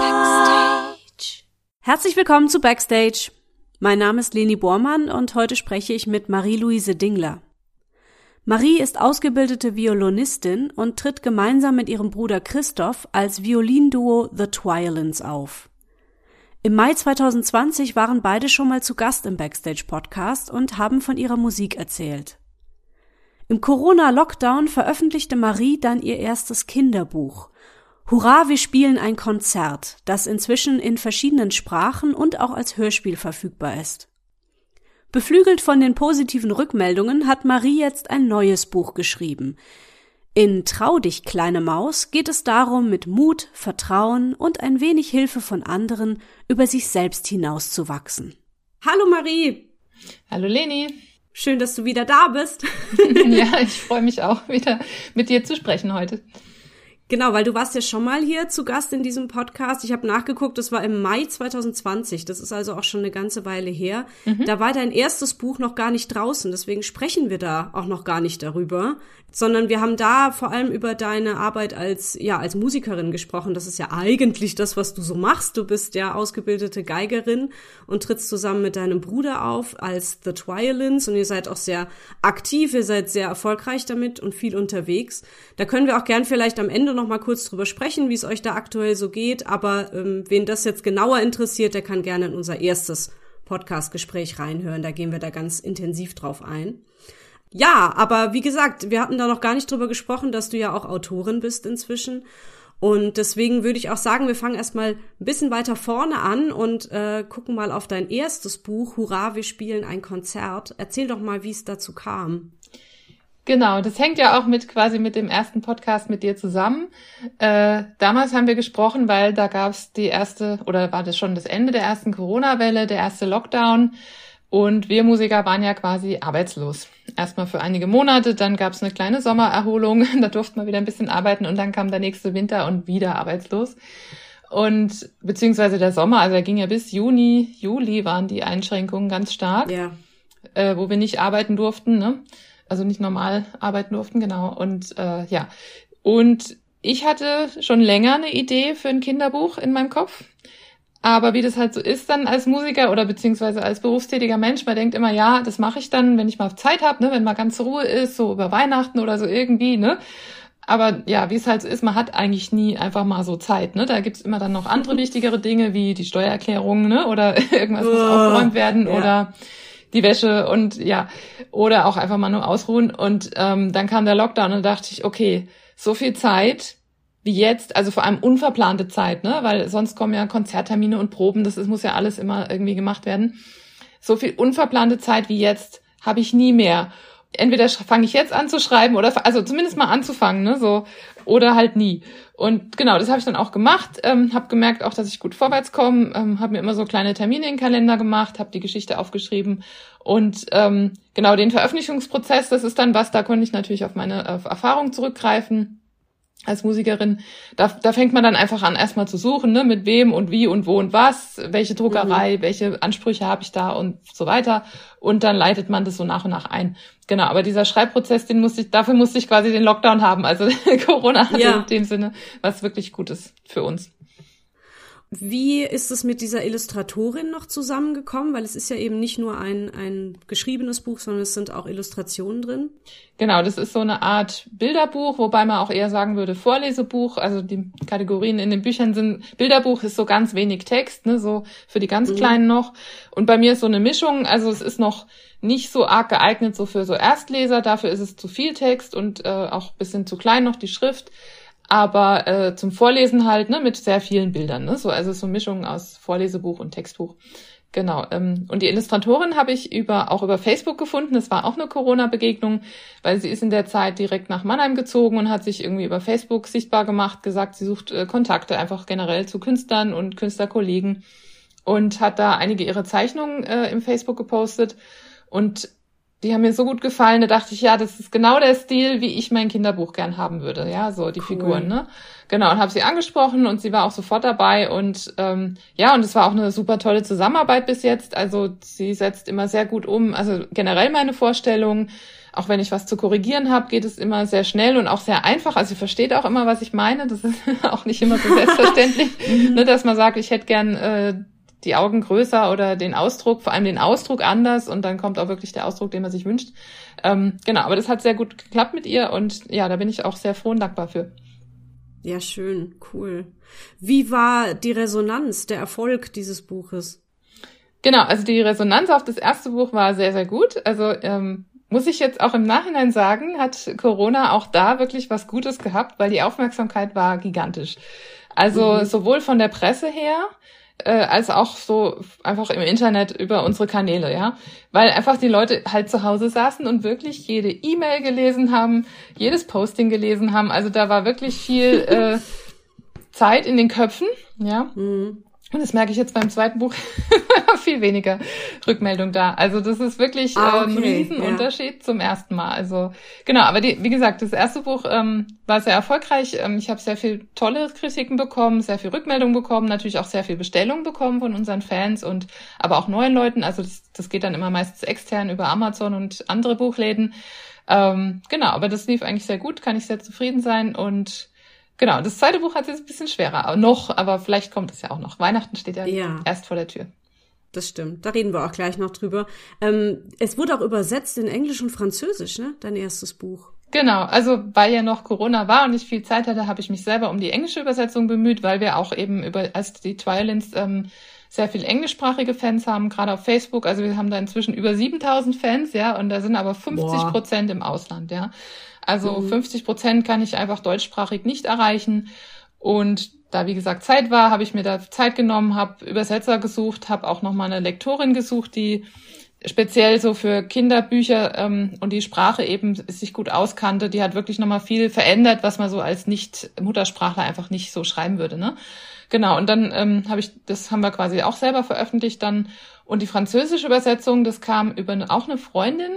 Backstage. Herzlich willkommen zu Backstage. Mein Name ist Leni Bormann und heute spreche ich mit Marie-Louise Dingler. Marie ist ausgebildete Violinistin und tritt gemeinsam mit ihrem Bruder Christoph als Violinduo The Twilins auf. Im Mai 2020 waren beide schon mal zu Gast im Backstage Podcast und haben von ihrer Musik erzählt. Im Corona-Lockdown veröffentlichte Marie dann ihr erstes Kinderbuch. Hurra, wir spielen ein Konzert, das inzwischen in verschiedenen Sprachen und auch als Hörspiel verfügbar ist. Beflügelt von den positiven Rückmeldungen hat Marie jetzt ein neues Buch geschrieben. In Trau dich, kleine Maus geht es darum, mit Mut, Vertrauen und ein wenig Hilfe von anderen über sich selbst hinauszuwachsen. Hallo Marie! Hallo Leni! Schön, dass du wieder da bist. ja, ich freue mich auch wieder mit dir zu sprechen heute. Genau, weil du warst ja schon mal hier zu Gast in diesem Podcast. Ich habe nachgeguckt, das war im Mai 2020. Das ist also auch schon eine ganze Weile her. Mhm. Da war dein erstes Buch noch gar nicht draußen, deswegen sprechen wir da auch noch gar nicht darüber, sondern wir haben da vor allem über deine Arbeit als ja, als Musikerin gesprochen. Das ist ja eigentlich das, was du so machst. Du bist ja ausgebildete Geigerin und trittst zusammen mit deinem Bruder auf als The Twilins und ihr seid auch sehr aktiv, ihr seid sehr erfolgreich damit und viel unterwegs. Da können wir auch gern vielleicht am Ende noch mal kurz drüber sprechen, wie es euch da aktuell so geht. Aber ähm, wen das jetzt genauer interessiert, der kann gerne in unser erstes Podcast-Gespräch reinhören. Da gehen wir da ganz intensiv drauf ein. Ja, aber wie gesagt, wir hatten da noch gar nicht drüber gesprochen, dass du ja auch Autorin bist inzwischen. Und deswegen würde ich auch sagen, wir fangen erstmal ein bisschen weiter vorne an und äh, gucken mal auf dein erstes Buch, Hurra, wir spielen ein Konzert. Erzähl doch mal, wie es dazu kam. Genau, das hängt ja auch mit quasi mit dem ersten Podcast mit dir zusammen. Äh, damals haben wir gesprochen, weil da gab es die erste, oder war das schon das Ende der ersten Corona-Welle, der erste Lockdown. Und wir Musiker waren ja quasi arbeitslos. Erstmal für einige Monate, dann gab es eine kleine Sommererholung, da durften wir wieder ein bisschen arbeiten und dann kam der nächste Winter und wieder arbeitslos. Und beziehungsweise der Sommer, also er ging ja bis Juni, Juli waren die Einschränkungen ganz stark, ja. äh, wo wir nicht arbeiten durften. Ne? Also nicht normal arbeiten durften, genau. Und äh, ja, und ich hatte schon länger eine Idee für ein Kinderbuch in meinem Kopf. Aber wie das halt so ist dann als Musiker oder beziehungsweise als berufstätiger Mensch, man denkt immer, ja, das mache ich dann, wenn ich mal Zeit habe, ne, wenn mal ganz Ruhe ist, so über Weihnachten oder so irgendwie, ne. Aber ja, wie es halt so ist, man hat eigentlich nie einfach mal so Zeit, ne? Da gibt's immer dann noch andere wichtigere Dinge wie die Steuererklärung, ne? Oder irgendwas muss aufgeräumt werden ja. oder die Wäsche und ja, oder auch einfach mal nur ausruhen. Und ähm, dann kam der Lockdown und dachte ich, okay, so viel Zeit wie jetzt, also vor allem unverplante Zeit, ne? Weil sonst kommen ja Konzerttermine und Proben, das ist, muss ja alles immer irgendwie gemacht werden. So viel unverplante Zeit wie jetzt habe ich nie mehr. Entweder fange ich jetzt an zu schreiben oder also zumindest mal anzufangen, ne? So oder halt nie. Und genau, das habe ich dann auch gemacht, ähm, habe gemerkt auch, dass ich gut vorwärts komme, ähm, habe mir immer so kleine Termine in den Kalender gemacht, habe die Geschichte aufgeschrieben und ähm, genau den Veröffentlichungsprozess, das ist dann was, da konnte ich natürlich auf meine auf Erfahrung zurückgreifen als Musikerin, da, da fängt man dann einfach an, erstmal zu suchen, ne, mit wem und wie und wo und was, welche Druckerei, mhm. welche Ansprüche habe ich da und so weiter. Und dann leitet man das so nach und nach ein. Genau, aber dieser Schreibprozess, den musste ich, dafür musste ich quasi den Lockdown haben. Also Corona hatte ja. in dem Sinne was wirklich Gutes für uns. Wie ist es mit dieser Illustratorin noch zusammengekommen? Weil es ist ja eben nicht nur ein, ein geschriebenes Buch, sondern es sind auch Illustrationen drin. Genau, das ist so eine Art Bilderbuch, wobei man auch eher sagen würde Vorlesebuch. Also die Kategorien in den Büchern sind, Bilderbuch ist so ganz wenig Text, ne, so für die ganz mhm. Kleinen noch. Und bei mir ist so eine Mischung, also es ist noch nicht so arg geeignet so für so Erstleser, dafür ist es zu viel Text und äh, auch bisschen zu klein noch die Schrift aber äh, zum Vorlesen halt ne, mit sehr vielen Bildern. Ne? So, also so eine Mischung aus Vorlesebuch und Textbuch. Genau. Ähm, und die Illustratorin habe ich über auch über Facebook gefunden. Das war auch eine Corona-Begegnung, weil sie ist in der Zeit direkt nach Mannheim gezogen und hat sich irgendwie über Facebook sichtbar gemacht, gesagt, sie sucht äh, Kontakte einfach generell zu Künstlern und Künstlerkollegen und hat da einige ihre Zeichnungen äh, im Facebook gepostet. Und die haben mir so gut gefallen, da dachte ich, ja, das ist genau der Stil, wie ich mein Kinderbuch gern haben würde, ja, so die cool. Figuren, ne? Genau, und habe sie angesprochen und sie war auch sofort dabei und ähm, ja, und es war auch eine super tolle Zusammenarbeit bis jetzt. Also sie setzt immer sehr gut um, also generell meine Vorstellungen. Auch wenn ich was zu korrigieren habe, geht es immer sehr schnell und auch sehr einfach. Also sie versteht auch immer, was ich meine. Das ist auch nicht immer so selbstverständlich, mhm. ne, dass man sagt, ich hätte gern äh, die Augen größer oder den Ausdruck, vor allem den Ausdruck anders und dann kommt auch wirklich der Ausdruck, den man sich wünscht. Ähm, genau, aber das hat sehr gut geklappt mit ihr und ja, da bin ich auch sehr froh und dankbar für. Ja, schön, cool. Wie war die Resonanz, der Erfolg dieses Buches? Genau, also die Resonanz auf das erste Buch war sehr, sehr gut. Also ähm, muss ich jetzt auch im Nachhinein sagen, hat Corona auch da wirklich was Gutes gehabt, weil die Aufmerksamkeit war gigantisch. Also mhm. sowohl von der Presse her, äh, als auch so einfach im Internet über unsere Kanäle, ja. Weil einfach die Leute halt zu Hause saßen und wirklich jede E-Mail gelesen haben, jedes Posting gelesen haben. Also da war wirklich viel äh, Zeit in den Köpfen, ja. Mhm. Und das merke ich jetzt beim zweiten Buch viel weniger Rückmeldung da. Also das ist wirklich ah, okay. äh, ein Riesenunterschied ja. zum ersten Mal. Also genau, aber die, wie gesagt, das erste Buch ähm, war sehr erfolgreich. Ähm, ich habe sehr viel tolle Kritiken bekommen, sehr viel Rückmeldung bekommen, natürlich auch sehr viel Bestellung bekommen von unseren Fans und aber auch neuen Leuten. Also das, das geht dann immer meistens extern über Amazon und andere Buchläden. Ähm, genau, aber das lief eigentlich sehr gut, kann ich sehr zufrieden sein und Genau, das zweite Buch hat jetzt ein bisschen schwerer, aber noch, aber vielleicht kommt es ja auch noch. Weihnachten steht ja, ja. erst vor der Tür. Das stimmt. Da reden wir auch gleich noch drüber. Ähm, es wurde auch übersetzt in Englisch und Französisch, ne? Dein erstes Buch. Genau, also weil ja noch Corona war und ich viel Zeit hatte, habe ich mich selber um die englische Übersetzung bemüht, weil wir auch eben über als die Twilins ähm, sehr viel englischsprachige Fans haben, gerade auf Facebook. Also wir haben da inzwischen über 7000 Fans, ja, und da sind aber 50 Prozent im Ausland, ja. Also mhm. 50 Prozent kann ich einfach deutschsprachig nicht erreichen. Und da, wie gesagt, Zeit war, habe ich mir da Zeit genommen, habe Übersetzer gesucht, habe auch nochmal eine Lektorin gesucht, die speziell so für Kinderbücher ähm, und die Sprache eben sich gut auskannte. Die hat wirklich nochmal viel verändert, was man so als Nicht-Muttersprachler einfach nicht so schreiben würde. Ne? Genau, und dann ähm, habe ich, das haben wir quasi auch selber veröffentlicht dann. Und die französische Übersetzung, das kam über eine, auch eine Freundin,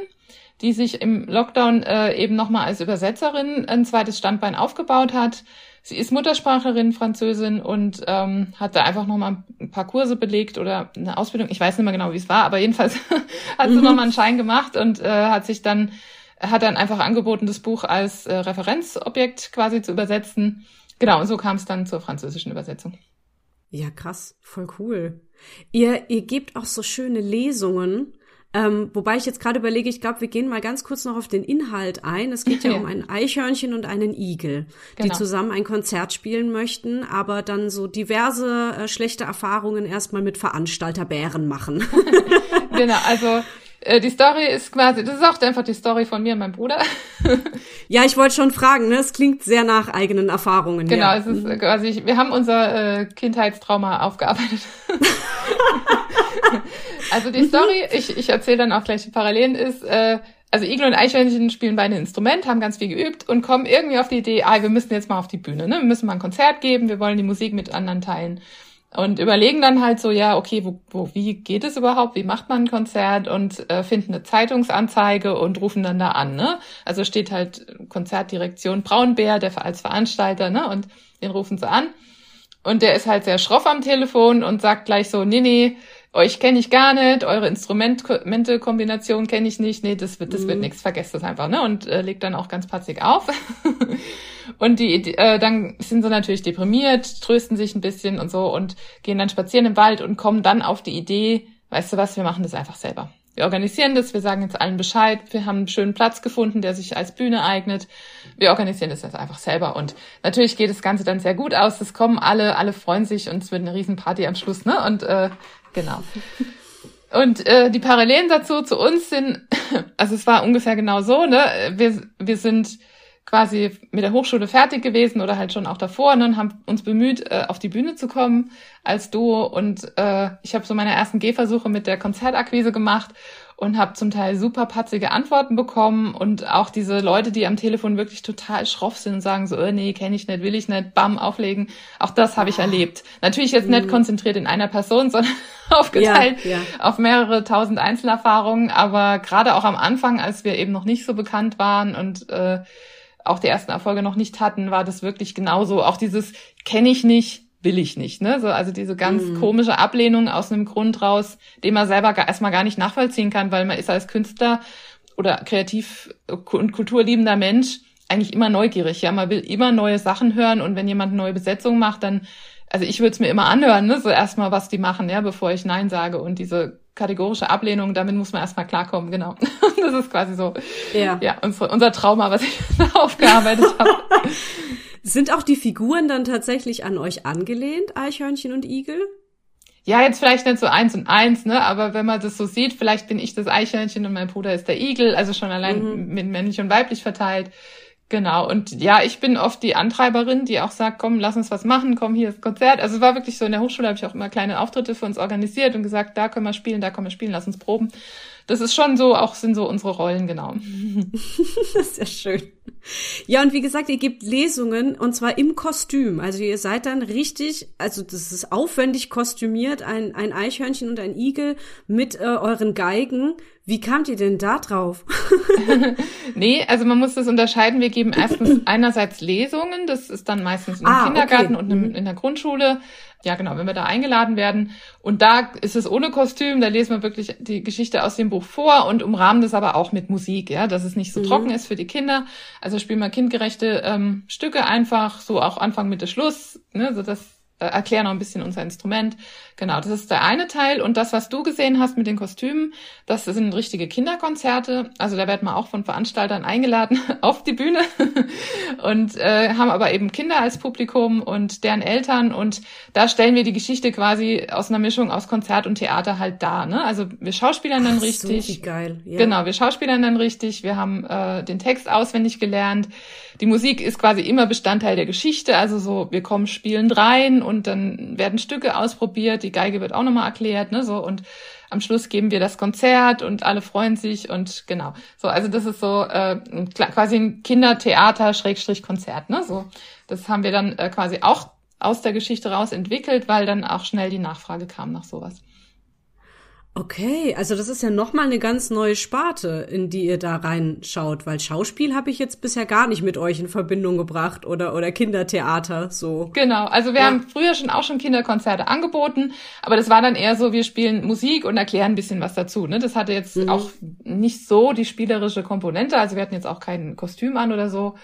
die sich im Lockdown äh, eben nochmal als Übersetzerin ein zweites Standbein aufgebaut hat. Sie ist Muttersprachlerin, Französin und ähm, hat da einfach nochmal ein paar Kurse belegt oder eine Ausbildung. Ich weiß nicht mehr genau, wie es war, aber jedenfalls hat sie mhm. nochmal einen Schein gemacht und äh, hat sich dann, hat dann einfach angeboten, das Buch als äh, Referenzobjekt quasi zu übersetzen. Genau, und so kam es dann zur französischen Übersetzung. Ja, krass, voll cool. Ihr, ihr gebt auch so schöne Lesungen ähm, wobei ich jetzt gerade überlege, ich glaube, wir gehen mal ganz kurz noch auf den Inhalt ein. Es geht ja, ja. um ein Eichhörnchen und einen Igel, genau. die zusammen ein Konzert spielen möchten, aber dann so diverse äh, schlechte Erfahrungen erstmal mit Veranstalterbären machen. genau, also äh, die Story ist quasi, das ist auch einfach die Story von mir und meinem Bruder. ja, ich wollte schon fragen, ne? Es klingt sehr nach eigenen Erfahrungen. Genau, ja. es ist mhm. quasi, wir haben unser äh, Kindheitstrauma aufgearbeitet. also die Story, ich, ich erzähle dann auch gleich die Parallelen, ist, äh, also Igel und Eichhörnchen spielen beide ein Instrument, haben ganz viel geübt und kommen irgendwie auf die Idee, ah, wir müssen jetzt mal auf die Bühne, ne? Wir müssen mal ein Konzert geben, wir wollen die Musik mit anderen teilen. Und überlegen dann halt so, ja, okay, wo, wo, wie geht es überhaupt? Wie macht man ein Konzert? Und äh, finden eine Zeitungsanzeige und rufen dann da an, ne? Also steht halt Konzertdirektion Braunbär, der als Veranstalter, ne? Und den rufen sie an. Und der ist halt sehr schroff am Telefon und sagt gleich so, nee, nee, euch kenne ich gar nicht, eure Instrumente-Kombination kenne ich nicht, nee, das wird, das mhm. wird nichts, vergesst das einfach, ne? Und äh, legt dann auch ganz patzig auf. und die, äh, dann sind sie natürlich deprimiert, trösten sich ein bisschen und so und gehen dann spazieren im Wald und kommen dann auf die Idee, weißt du was, wir machen das einfach selber. Wir organisieren das, wir sagen jetzt allen Bescheid, wir haben einen schönen Platz gefunden, der sich als Bühne eignet. Wir organisieren das jetzt einfach selber. Und natürlich geht das Ganze dann sehr gut aus. Es kommen alle, alle freuen sich und es wird eine Riesenparty am Schluss, ne? Und äh, Genau. Und äh, die Parallelen dazu zu uns sind, also es war ungefähr genau so, ne? Wir, wir sind quasi mit der Hochschule fertig gewesen oder halt schon auch davor und haben uns bemüht, äh, auf die Bühne zu kommen als Duo. Und äh, ich habe so meine ersten Gehversuche mit der Konzertakquise gemacht und habe zum Teil super patzige Antworten bekommen und auch diese Leute, die am Telefon wirklich total schroff sind und sagen so, oh, nee, kenne ich nicht, will ich nicht, bam, auflegen. Auch das habe ich ah. erlebt. Natürlich jetzt nicht mhm. konzentriert in einer Person, sondern aufgeteilt ja, ja. auf mehrere tausend Einzelerfahrungen. Aber gerade auch am Anfang, als wir eben noch nicht so bekannt waren und äh, auch die ersten Erfolge noch nicht hatten, war das wirklich genauso. Auch dieses kenne ich nicht, will ich nicht. Ne? So, also diese ganz mhm. komische Ablehnung aus einem Grund raus, den man selber gar, erstmal gar nicht nachvollziehen kann, weil man ist als Künstler oder kreativ und kulturliebender Mensch eigentlich immer neugierig. Ja, man will immer neue Sachen hören und wenn jemand neue Besetzung macht, dann, also ich würde es mir immer anhören, ne? so erstmal, was die machen, ja, bevor ich Nein sage. Und diese kategorische Ablehnung, damit muss man erstmal klarkommen, genau. das ist quasi so ja, ja unser, unser Trauma, was ich aufgearbeitet habe. Sind auch die Figuren dann tatsächlich an euch angelehnt, Eichhörnchen und Igel? Ja, jetzt vielleicht nicht so eins und eins, ne? Aber wenn man das so sieht, vielleicht bin ich das Eichhörnchen und mein Bruder ist der Igel, also schon allein mhm. mit männlich und weiblich verteilt. Genau. Und ja, ich bin oft die Antreiberin, die auch sagt, komm, lass uns was machen, komm, hier ist Konzert. Also es war wirklich so, in der Hochschule habe ich auch immer kleine Auftritte für uns organisiert und gesagt, da können wir spielen, da können wir spielen, lass uns proben das ist schon so, auch sind so unsere Rollen, genau. das ist ja schön. Ja, und wie gesagt, ihr gebt Lesungen und zwar im Kostüm. Also ihr seid dann richtig, also das ist aufwendig kostümiert, ein, ein Eichhörnchen und ein Igel mit äh, euren Geigen. Wie kamt ihr denn da drauf? nee, also man muss das unterscheiden. Wir geben erstens einerseits Lesungen, das ist dann meistens im ah, Kindergarten okay. und mhm. in der Grundschule ja genau, wenn wir da eingeladen werden. Und da ist es ohne Kostüm, da lesen wir wirklich die Geschichte aus dem Buch vor und umrahmen das aber auch mit Musik, ja, dass es nicht so mhm. trocken ist für die Kinder. Also spielen wir kindgerechte ähm, Stücke einfach, so auch Anfang, Mitte, Schluss, ne, so dass äh, erklären noch ein bisschen unser Instrument. Genau, das ist der eine Teil. Und das, was du gesehen hast mit den Kostümen, das sind richtige Kinderkonzerte. Also da werden wir auch von Veranstaltern eingeladen auf die Bühne und äh, haben aber eben Kinder als Publikum und deren Eltern. Und da stellen wir die Geschichte quasi aus einer Mischung aus Konzert und Theater halt da. Ne? Also wir schauspielern dann Ach, richtig. So, wie geil. Ja. Genau, wir schauspielern dann richtig. Wir haben äh, den Text auswendig gelernt. Die Musik ist quasi immer Bestandteil der Geschichte. Also so, wir kommen spielend rein und dann werden Stücke ausprobiert. Die Geige wird auch nochmal erklärt, ne, so und am Schluss geben wir das Konzert und alle freuen sich und genau. So, also das ist so äh, quasi ein Kindertheater Schrägstrich Konzert, ne? So, das haben wir dann äh, quasi auch aus der Geschichte raus entwickelt, weil dann auch schnell die Nachfrage kam nach sowas. Okay, also das ist ja nochmal eine ganz neue Sparte, in die ihr da reinschaut, weil Schauspiel habe ich jetzt bisher gar nicht mit euch in Verbindung gebracht oder, oder Kindertheater, so. Genau, also wir ja. haben früher schon auch schon Kinderkonzerte angeboten, aber das war dann eher so, wir spielen Musik und erklären ein bisschen was dazu. Ne? Das hatte jetzt mhm. auch nicht so die spielerische Komponente, also wir hatten jetzt auch kein Kostüm an oder so.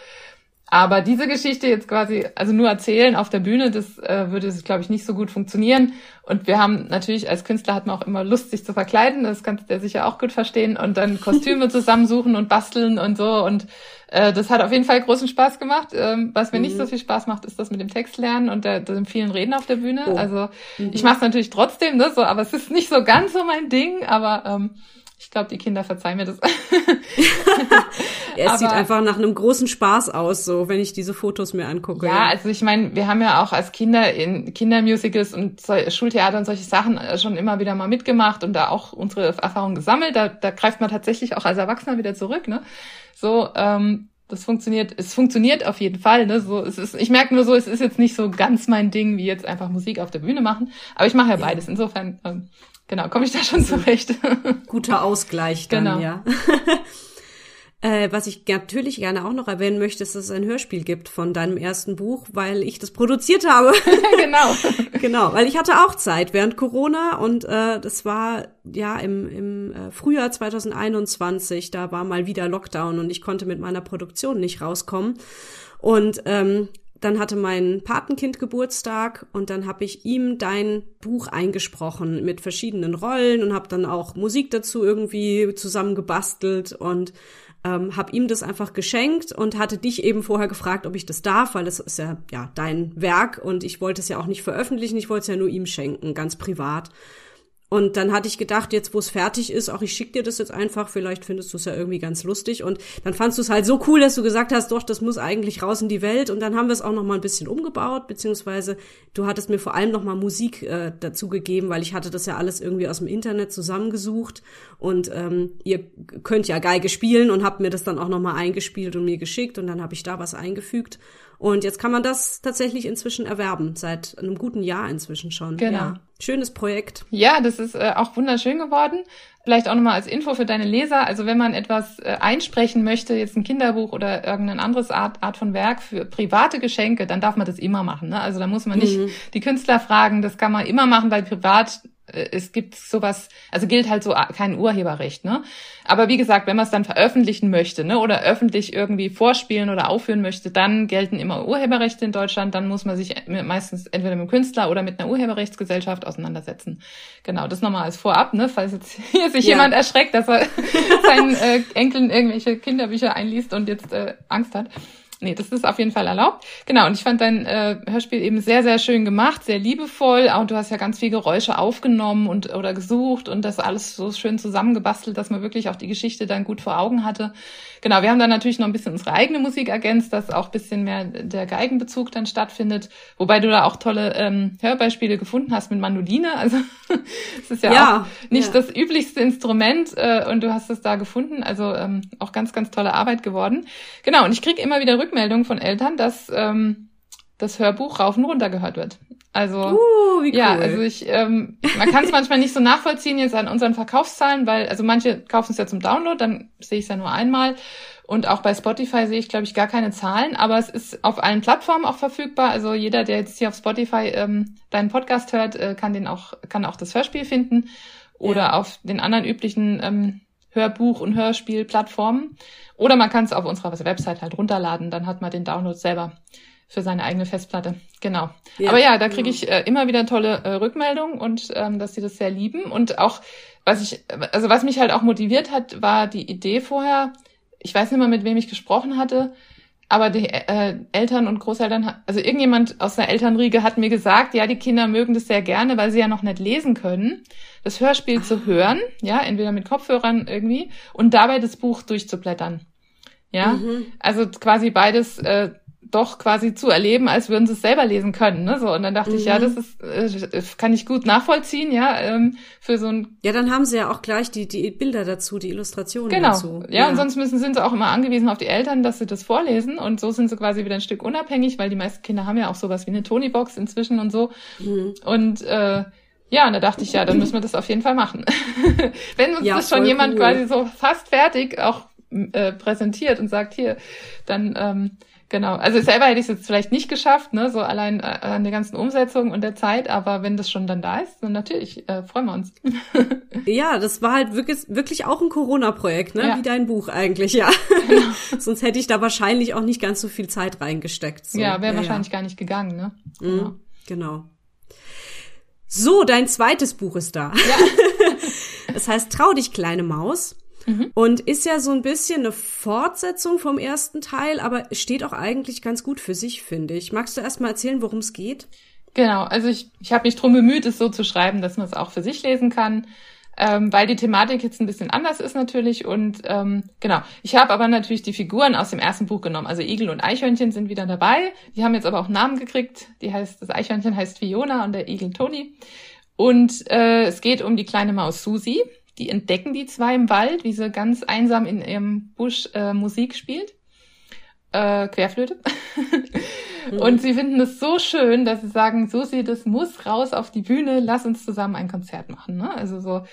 Aber diese Geschichte jetzt quasi, also nur erzählen auf der Bühne, das äh, würde, glaube ich, nicht so gut funktionieren. Und wir haben natürlich, als Künstler hat man auch immer Lust, sich zu verkleiden. Das kannst du sicher auch gut verstehen. Und dann Kostüme zusammensuchen und basteln und so. Und äh, das hat auf jeden Fall großen Spaß gemacht. Ähm, was mir mhm. nicht so viel Spaß macht, ist das mit dem Text lernen und der, dem vielen Reden auf der Bühne. Oh. Also mhm. ich mache es natürlich trotzdem, ne, so, aber es ist nicht so ganz so mein Ding. Aber ähm, ich glaube, die Kinder verzeihen mir das. es sieht einfach nach einem großen Spaß aus, so wenn ich diese Fotos mir angucke. Ja, ja. also ich meine, wir haben ja auch als Kinder in Kindermusicals und Schultheater und solche Sachen äh, schon immer wieder mal mitgemacht und da auch unsere Erfahrungen gesammelt. Da, da greift man tatsächlich auch als Erwachsener wieder zurück. Ne? So, ähm, das funktioniert, es funktioniert auf jeden Fall. Ne? So, es ist, ich merke nur so, es ist jetzt nicht so ganz mein Ding, wie jetzt einfach Musik auf der Bühne machen. Aber ich mache ja beides. Insofern ähm, Genau, komme ich da schon also, zurecht. Guter Ausgleich dann, genau. ja. Äh, was ich natürlich gerne auch noch erwähnen möchte, ist, dass es ein Hörspiel gibt von deinem ersten Buch, weil ich das produziert habe. genau. genau, weil ich hatte auch Zeit während Corona und äh, das war ja im, im äh, Frühjahr 2021, da war mal wieder Lockdown und ich konnte mit meiner Produktion nicht rauskommen. Und ähm, dann hatte mein Patenkind Geburtstag und dann habe ich ihm dein Buch eingesprochen mit verschiedenen Rollen und habe dann auch Musik dazu irgendwie zusammengebastelt und ähm, habe ihm das einfach geschenkt und hatte dich eben vorher gefragt, ob ich das darf, weil das ist ja ja dein Werk und ich wollte es ja auch nicht veröffentlichen, ich wollte es ja nur ihm schenken, ganz privat. Und dann hatte ich gedacht, jetzt wo es fertig ist, auch ich schick dir das jetzt einfach, vielleicht findest du es ja irgendwie ganz lustig. Und dann fandst du es halt so cool, dass du gesagt hast, doch, das muss eigentlich raus in die Welt. Und dann haben wir es auch noch mal ein bisschen umgebaut, beziehungsweise du hattest mir vor allem noch mal Musik äh, dazu gegeben, weil ich hatte das ja alles irgendwie aus dem Internet zusammengesucht. Und ähm, ihr könnt ja Geige spielen und habt mir das dann auch noch mal eingespielt und mir geschickt. Und dann habe ich da was eingefügt. Und jetzt kann man das tatsächlich inzwischen erwerben, seit einem guten Jahr inzwischen schon. Genau. Ja. Schönes Projekt. Ja, das ist äh, auch wunderschön geworden. Vielleicht auch nochmal als Info für deine Leser. Also wenn man etwas äh, einsprechen möchte, jetzt ein Kinderbuch oder irgendein anderes Art, Art von Werk für private Geschenke, dann darf man das immer machen. Ne? Also da muss man nicht mhm. die Künstler fragen, das kann man immer machen, weil privat äh, es gibt sowas, also gilt halt so kein Urheberrecht, ne? Aber wie gesagt, wenn man es dann veröffentlichen möchte, ne, oder öffentlich irgendwie vorspielen oder aufführen möchte, dann gelten immer Urheberrechte in Deutschland. Dann muss man sich meistens entweder mit dem Künstler oder mit einer Urheberrechtsgesellschaft auseinandersetzen. Genau, das nochmal als Vorab, ne, falls jetzt hier sich ja. jemand erschreckt, dass er seinen äh, Enkeln irgendwelche Kinderbücher einliest und jetzt äh, Angst hat. Nee, das ist auf jeden Fall erlaubt. Genau, und ich fand dein äh, Hörspiel eben sehr, sehr schön gemacht, sehr liebevoll. Und du hast ja ganz viel Geräusche aufgenommen und oder gesucht und das alles so schön zusammengebastelt, dass man wirklich auch die Geschichte dann gut vor Augen hatte. Genau, wir haben dann natürlich noch ein bisschen unsere eigene Musik ergänzt, dass auch ein bisschen mehr der Geigenbezug dann stattfindet. Wobei du da auch tolle ähm, Hörbeispiele gefunden hast mit Mandoline. Also es ist ja, ja, auch nicht ja. das üblichste Instrument äh, und du hast es da gefunden. Also ähm, auch ganz, ganz tolle Arbeit geworden. Genau, und ich kriege immer wieder Rückmeldungen von Eltern, dass ähm, das Hörbuch rauf und runter gehört wird. Also uh, cool. ja, also ich, ähm, man kann es manchmal nicht so nachvollziehen jetzt an unseren Verkaufszahlen, weil also manche kaufen es ja zum Download, dann sehe ich es ja nur einmal und auch bei Spotify sehe ich glaube ich gar keine Zahlen, aber es ist auf allen Plattformen auch verfügbar. Also jeder, der jetzt hier auf Spotify ähm, deinen Podcast hört, äh, kann den auch kann auch das Hörspiel finden oder ja. auf den anderen üblichen ähm, Hörbuch- und Hörspielplattformen. Oder man kann es auf unserer Website halt runterladen, dann hat man den Download selber für seine eigene Festplatte. Genau. Ja, Aber ja, da kriege ich äh, immer wieder tolle äh, Rückmeldungen und ähm, dass sie das sehr lieben. Und auch, was ich, also was mich halt auch motiviert hat, war die Idee vorher, ich weiß nicht mal, mit wem ich gesprochen hatte, aber die äh, Eltern und Großeltern, also irgendjemand aus der Elternriege hat mir gesagt, ja, die Kinder mögen das sehr gerne, weil sie ja noch nicht lesen können, das Hörspiel zu hören, ja, entweder mit Kopfhörern irgendwie und dabei das Buch durchzublättern. Ja, mhm. also quasi beides äh, doch quasi zu erleben, als würden sie es selber lesen können. Ne? So, und dann dachte mhm. ich, ja, mhm. das ist, äh, kann ich gut nachvollziehen, ja, ähm, für so ein. Ja, dann haben sie ja auch gleich die, die Bilder dazu, die Illustrationen genau. dazu. Ja, ja, und sonst müssen, sind sie auch immer angewiesen auf die Eltern, dass sie das vorlesen. Und so sind sie quasi wieder ein Stück unabhängig, weil die meisten Kinder haben ja auch sowas wie eine Tony-Box inzwischen und so. Mhm. Und äh, ja, und da dachte ich, ja, dann müssen wir das auf jeden Fall machen. Wenn uns ja, das schon jemand cool. quasi so fast fertig auch äh, präsentiert und sagt, hier, dann ähm, Genau. Also selber hätte ich es jetzt vielleicht nicht geschafft, ne, so allein äh, an der ganzen Umsetzung und der Zeit, aber wenn das schon dann da ist, dann natürlich äh, freuen wir uns. ja, das war halt wirklich, wirklich auch ein Corona-Projekt, ne, ja. wie dein Buch eigentlich, ja. Genau. Sonst hätte ich da wahrscheinlich auch nicht ganz so viel Zeit reingesteckt. So. Ja, wäre ja, wahrscheinlich ja. gar nicht gegangen, ne? Mhm. Genau. Genau. So, dein zweites Buch ist da. Ja. das heißt, trau dich, kleine Maus. Mhm. Und ist ja so ein bisschen eine Fortsetzung vom ersten Teil, aber steht auch eigentlich ganz gut für sich, finde ich. Magst du erst mal erzählen, worum es geht? Genau, also ich, ich habe mich drum bemüht, es so zu schreiben, dass man es auch für sich lesen kann, ähm, weil die Thematik jetzt ein bisschen anders ist natürlich. Und ähm, genau, ich habe aber natürlich die Figuren aus dem ersten Buch genommen. Also Igel und Eichhörnchen sind wieder dabei. Die haben jetzt aber auch Namen gekriegt. Die heißt, das Eichhörnchen heißt Fiona und der Igel Toni. Und äh, es geht um die kleine Maus Susi die entdecken die zwei im Wald, wie sie ganz einsam in ihrem Busch äh, Musik spielt. Äh, Querflöte. mhm. Und sie finden es so schön, dass sie sagen, Susi, das muss raus auf die Bühne, lass uns zusammen ein Konzert machen. Ne? Also so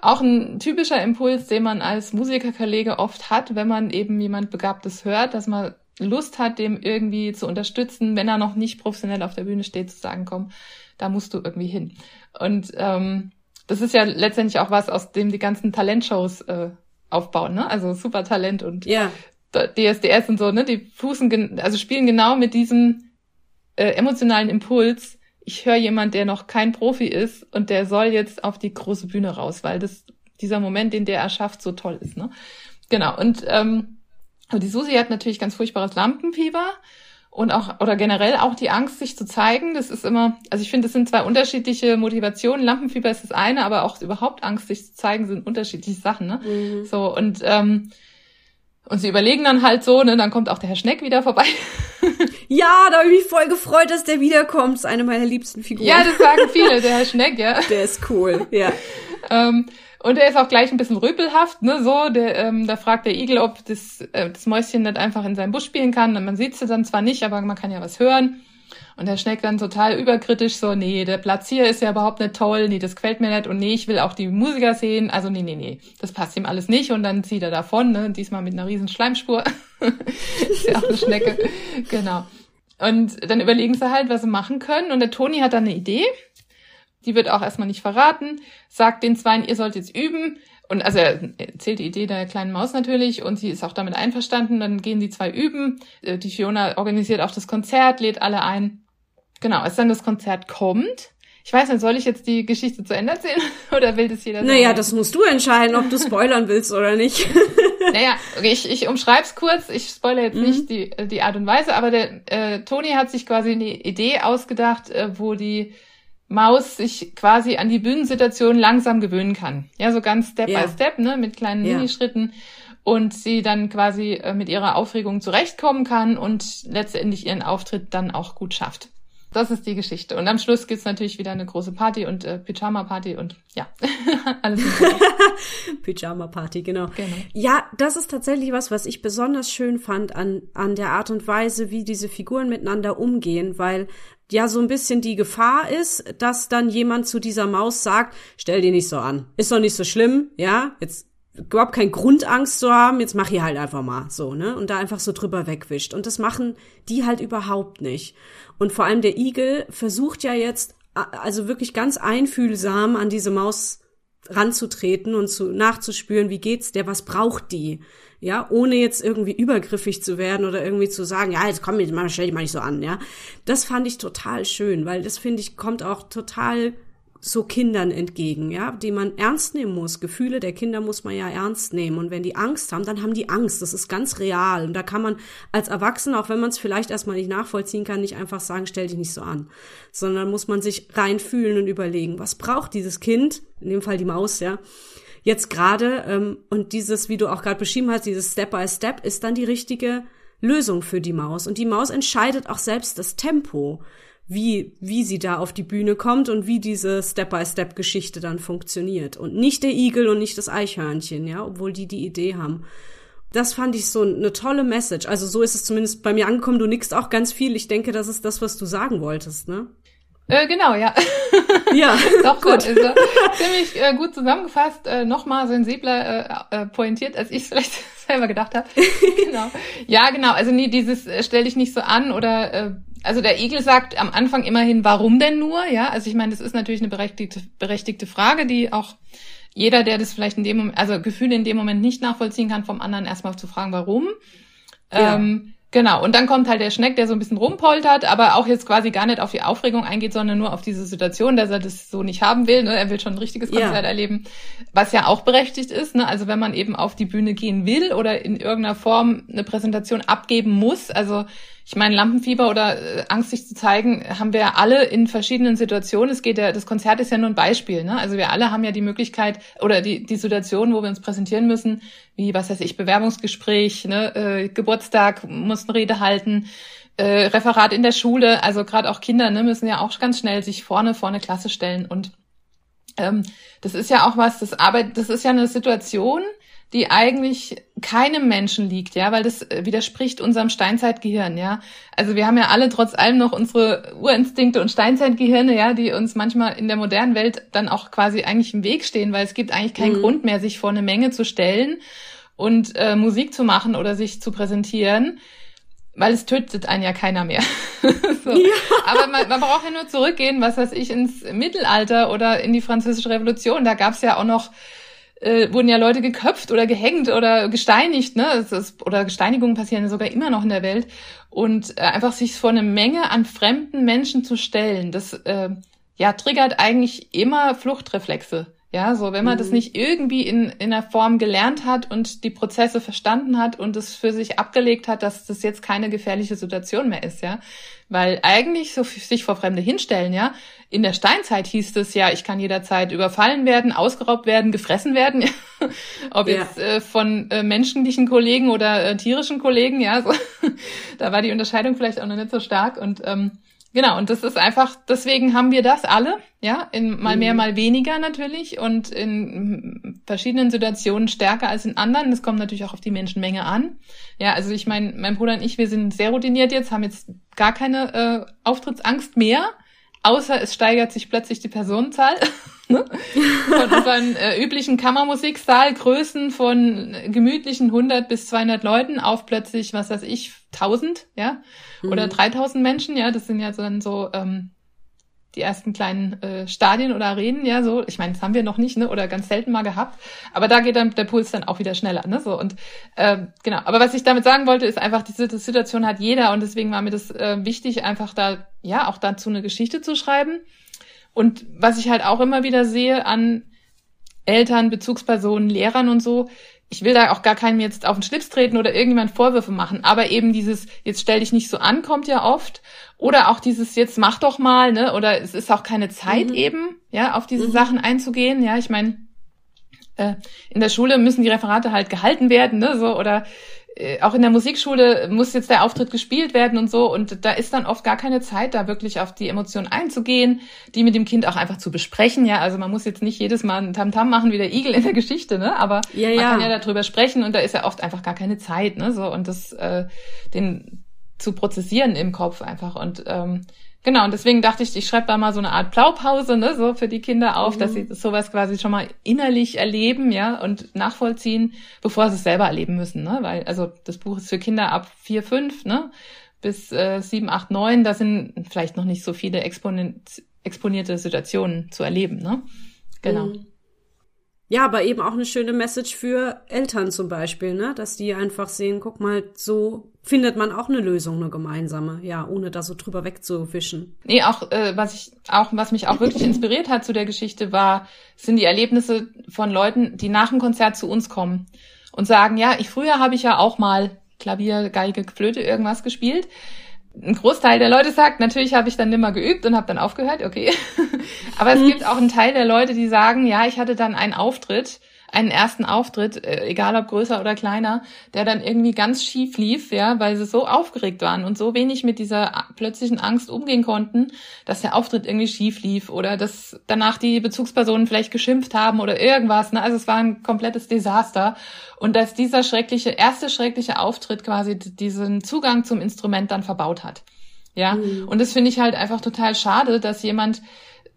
auch ein typischer Impuls, den man als Musikerkollege oft hat, wenn man eben jemand Begabtes hört, dass man Lust hat, dem irgendwie zu unterstützen, wenn er noch nicht professionell auf der Bühne steht, zu sagen, komm, da musst du irgendwie hin. Und ähm, das ist ja letztendlich auch was, aus dem die ganzen Talentshows äh, aufbauen, ne? Also Supertalent und ja. DSDS und so, ne? Die fußen, also spielen genau mit diesem äh, emotionalen Impuls. Ich höre jemand, der noch kein Profi ist und der soll jetzt auf die große Bühne raus, weil das dieser Moment, den der erschafft, so toll ist, ne? Genau. Und ähm, die Susi hat natürlich ganz furchtbares Lampenfieber und auch oder generell auch die Angst, sich zu zeigen. Das ist immer, also ich finde, das sind zwei unterschiedliche Motivationen. Lampenfieber ist das eine, aber auch überhaupt Angst, sich zu zeigen, sind unterschiedliche Sachen. Ne? Mhm. So und ähm, und sie überlegen dann halt so, ne, dann kommt auch der Herr Schneck wieder vorbei. Ja, da habe ich mich voll gefreut, dass der wiederkommt. Das ist eine meiner liebsten Figuren. Ja, das sagen viele, der Herr Schneck, ja. Der ist cool, ja. ähm, und er ist auch gleich ein bisschen rüpelhaft, ne, so, der, ähm, da fragt der Igel, ob das, äh, das Mäuschen nicht einfach in seinem Busch spielen kann. Und man sieht sie dann zwar nicht, aber man kann ja was hören. Und der Schneck dann total überkritisch so, nee, der Platz hier ist ja überhaupt nicht toll, nee, das gefällt mir nicht und nee, ich will auch die Musiker sehen. Also nee, nee, nee, das passt ihm alles nicht und dann zieht er davon, ne, diesmal mit einer riesen Schleimspur. ist ja auch eine Schnecke. genau. Und dann überlegen sie halt, was sie machen können und der Toni hat dann eine Idee die wird auch erstmal nicht verraten, sagt den Zweien, ihr sollt jetzt üben. Und also er erzählt die Idee der kleinen Maus natürlich und sie ist auch damit einverstanden. Dann gehen die zwei üben. Äh, die Fiona organisiert auch das Konzert, lädt alle ein. Genau, als dann das Konzert kommt, ich weiß nicht, soll ich jetzt die Geschichte zu Ende erzählen oder will das jeder sagen? Naja, das musst du entscheiden, ob du spoilern willst oder nicht. naja, okay, ich, ich umschreib's kurz. Ich spoilere jetzt mhm. nicht die, die Art und Weise, aber der äh, Toni hat sich quasi eine Idee ausgedacht, äh, wo die Maus sich quasi an die Bühnensituation langsam gewöhnen kann. Ja, so ganz Step ja. by Step, ne, mit kleinen ja. Minischritten und sie dann quasi äh, mit ihrer Aufregung zurechtkommen kann und letztendlich ihren Auftritt dann auch gut schafft. Das ist die Geschichte. Und am Schluss gibt's natürlich wieder eine große Party und äh, Pyjama-Party und ja, alles. Pyjama-Party, genau. genau. Ja, das ist tatsächlich was, was ich besonders schön fand an, an der Art und Weise, wie diese Figuren miteinander umgehen, weil ja so ein bisschen die Gefahr ist, dass dann jemand zu dieser Maus sagt, stell dir nicht so an. Ist doch nicht so schlimm, ja? Jetzt überhaupt kein Grund Angst zu haben, jetzt mach ich halt einfach mal so, ne? Und da einfach so drüber wegwischt. Und das machen die halt überhaupt nicht. Und vor allem der Igel versucht ja jetzt, also wirklich ganz einfühlsam an diese Maus ranzutreten und zu, nachzuspüren, wie geht's der, was braucht die? Ja, ohne jetzt irgendwie übergriffig zu werden oder irgendwie zu sagen, ja, jetzt komm, jetzt stell dich mal nicht so an, ja. Das fand ich total schön, weil das finde ich, kommt auch total so Kindern entgegen, ja, die man ernst nehmen muss. Gefühle der Kinder muss man ja ernst nehmen. Und wenn die Angst haben, dann haben die Angst. Das ist ganz real. Und da kann man als Erwachsener, auch wenn man es vielleicht erstmal nicht nachvollziehen kann, nicht einfach sagen, stell dich nicht so an. Sondern muss man sich reinfühlen und überlegen, was braucht dieses Kind, in dem Fall die Maus, ja, jetzt gerade. Ähm, und dieses, wie du auch gerade beschrieben hast, dieses Step by Step, ist dann die richtige Lösung für die Maus. Und die Maus entscheidet auch selbst das Tempo wie, wie sie da auf die Bühne kommt und wie diese Step-by-Step-Geschichte dann funktioniert. Und nicht der Igel und nicht das Eichhörnchen, ja, obwohl die die Idee haben. Das fand ich so eine tolle Message. Also so ist es zumindest bei mir angekommen. Du nickst auch ganz viel. Ich denke, das ist das, was du sagen wolltest, ne? Äh, genau, ja. Ja, doch gut. Also, ziemlich äh, gut zusammengefasst, äh, nochmal sensibler äh, äh, pointiert, als ich es vielleicht selber gedacht habe. genau. Ja, genau. Also nee, dieses äh, stell dich nicht so an oder äh, also der Igel sagt am Anfang immerhin, warum denn nur? Ja, also ich meine, das ist natürlich eine berechtigte, berechtigte Frage, die auch jeder, der das vielleicht in dem Moment, also Gefühle in dem Moment nicht nachvollziehen kann, vom anderen erstmal zu fragen, warum. Ja. Ähm, Genau, und dann kommt halt der Schneck, der so ein bisschen rumpoltert, aber auch jetzt quasi gar nicht auf die Aufregung eingeht, sondern nur auf diese Situation, dass er das so nicht haben will. Ne? Er will schon ein richtiges Konzert ja. erleben, was ja auch berechtigt ist. Ne? Also wenn man eben auf die Bühne gehen will oder in irgendeiner Form eine Präsentation abgeben muss, also ich meine, Lampenfieber oder äh, Angst, sich zu zeigen, haben wir alle in verschiedenen Situationen. Es geht ja, das Konzert ist ja nur ein Beispiel. Ne? Also wir alle haben ja die Möglichkeit oder die, die Situation, wo wir uns präsentieren müssen, wie, was weiß ich, Bewerbungsgespräch, ne? äh, Geburtstag, mussten Rede halten, äh, Referat in der Schule. Also gerade auch Kinder ne, müssen ja auch ganz schnell sich vorne, vorne Klasse stellen. Und ähm, das ist ja auch was, das Arbeit, das ist ja eine Situation, die eigentlich keinem Menschen liegt, ja, weil das äh, widerspricht unserem Steinzeitgehirn, ja. Also wir haben ja alle trotz allem noch unsere Urinstinkte und Steinzeitgehirne, ja, die uns manchmal in der modernen Welt dann auch quasi eigentlich im Weg stehen, weil es gibt eigentlich keinen mhm. Grund mehr, sich vor eine Menge zu stellen und äh, Musik zu machen oder sich zu präsentieren, weil es tötet einen ja keiner mehr. so. ja. Aber man, man braucht ja nur zurückgehen, was weiß ich, ins Mittelalter oder in die Französische Revolution. Da gab's ja auch noch äh, wurden ja Leute geköpft oder gehängt oder gesteinigt, ne? Es ist, oder Gesteinigungen passieren sogar immer noch in der Welt. Und äh, einfach sich vor eine Menge an fremden Menschen zu stellen, das äh, ja triggert eigentlich immer Fluchtreflexe. Ja, so wenn man mhm. das nicht irgendwie in, in einer Form gelernt hat und die Prozesse verstanden hat und es für sich abgelegt hat, dass das jetzt keine gefährliche Situation mehr ist, ja. Weil eigentlich so sich vor Fremde hinstellen, ja. In der Steinzeit hieß es ja, ich kann jederzeit überfallen werden, ausgeraubt werden, gefressen werden, ja. ob ja. jetzt äh, von äh, menschlichen Kollegen oder äh, tierischen Kollegen, ja. So. da war die Unterscheidung vielleicht auch noch nicht so stark und ähm, Genau, und das ist einfach, deswegen haben wir das alle, ja, in mal mehr, mhm. mal weniger natürlich und in verschiedenen Situationen stärker als in anderen. Das kommt natürlich auch auf die Menschenmenge an. Ja, also ich meine, mein Bruder und ich, wir sind sehr routiniert jetzt, haben jetzt gar keine äh, Auftrittsangst mehr, außer es steigert sich plötzlich die Personenzahl. ne? Von unseren äh, üblichen Kammermusiksaal, von gemütlichen 100 bis 200 Leuten auf plötzlich, was weiß ich, 1000, ja, oder 3000 mhm. Menschen, ja, das sind ja dann so ähm, die ersten kleinen äh, Stadien oder Arenen, ja, so. Ich meine, das haben wir noch nicht, ne, oder ganz selten mal gehabt. Aber da geht dann der Puls dann auch wieder schneller, ne, so. Und äh, genau. Aber was ich damit sagen wollte, ist einfach, diese Situation hat jeder und deswegen war mir das äh, wichtig, einfach da, ja, auch dazu eine Geschichte zu schreiben. Und was ich halt auch immer wieder sehe an Eltern, Bezugspersonen, Lehrern und so, ich will da auch gar keinem jetzt auf den Schlips treten oder irgendjemand Vorwürfe machen, aber eben dieses, jetzt stell dich nicht so an, kommt ja oft. Oder auch dieses, jetzt mach doch mal, ne? Oder es ist auch keine Zeit mhm. eben, ja, auf diese mhm. Sachen einzugehen. Ja, ich meine, äh, in der Schule müssen die Referate halt gehalten werden, ne? So, oder auch in der Musikschule muss jetzt der Auftritt gespielt werden und so und da ist dann oft gar keine Zeit, da wirklich auf die Emotionen einzugehen, die mit dem Kind auch einfach zu besprechen. Ja, also man muss jetzt nicht jedes Mal ein Tamtam machen wie der Igel in der Geschichte, ne? Aber ja, ja. man kann ja darüber sprechen und da ist ja oft einfach gar keine Zeit, ne? So und das äh, den zu prozessieren im Kopf einfach und ähm, Genau, und deswegen dachte ich, ich schreibe da mal so eine Art Blaupause, ne, so für die Kinder auf, mhm. dass sie sowas quasi schon mal innerlich erleben, ja, und nachvollziehen, bevor sie es selber erleben müssen, ne? Weil, also das Buch ist für Kinder ab vier, fünf, ne, bis äh, sieben, acht, neun, da sind vielleicht noch nicht so viele exponierte Situationen zu erleben, ne? Genau. Mhm. Ja, aber eben auch eine schöne Message für Eltern zum Beispiel, ne? Dass die einfach sehen, guck mal, so findet man auch eine Lösung, eine gemeinsame, ja, ohne da so drüber wegzuwischen. Nee, auch äh, was ich auch, was mich auch wirklich inspiriert hat zu der Geschichte, war, sind die Erlebnisse von Leuten, die nach dem Konzert zu uns kommen und sagen, ja, ich früher habe ich ja auch mal Klavier, Geige, Flöte, irgendwas gespielt ein Großteil der Leute sagt, natürlich habe ich dann nimmer geübt und habe dann aufgehört, okay. Aber es mhm. gibt auch einen Teil der Leute, die sagen, ja, ich hatte dann einen Auftritt einen ersten Auftritt, äh, egal ob größer oder kleiner, der dann irgendwie ganz schief lief, ja, weil sie so aufgeregt waren und so wenig mit dieser plötzlichen Angst umgehen konnten, dass der Auftritt irgendwie schief lief oder dass danach die Bezugspersonen vielleicht geschimpft haben oder irgendwas. Ne? Also es war ein komplettes Desaster. Und dass dieser schreckliche, erste schreckliche Auftritt quasi diesen Zugang zum Instrument dann verbaut hat. Ja, mhm. und das finde ich halt einfach total schade, dass jemand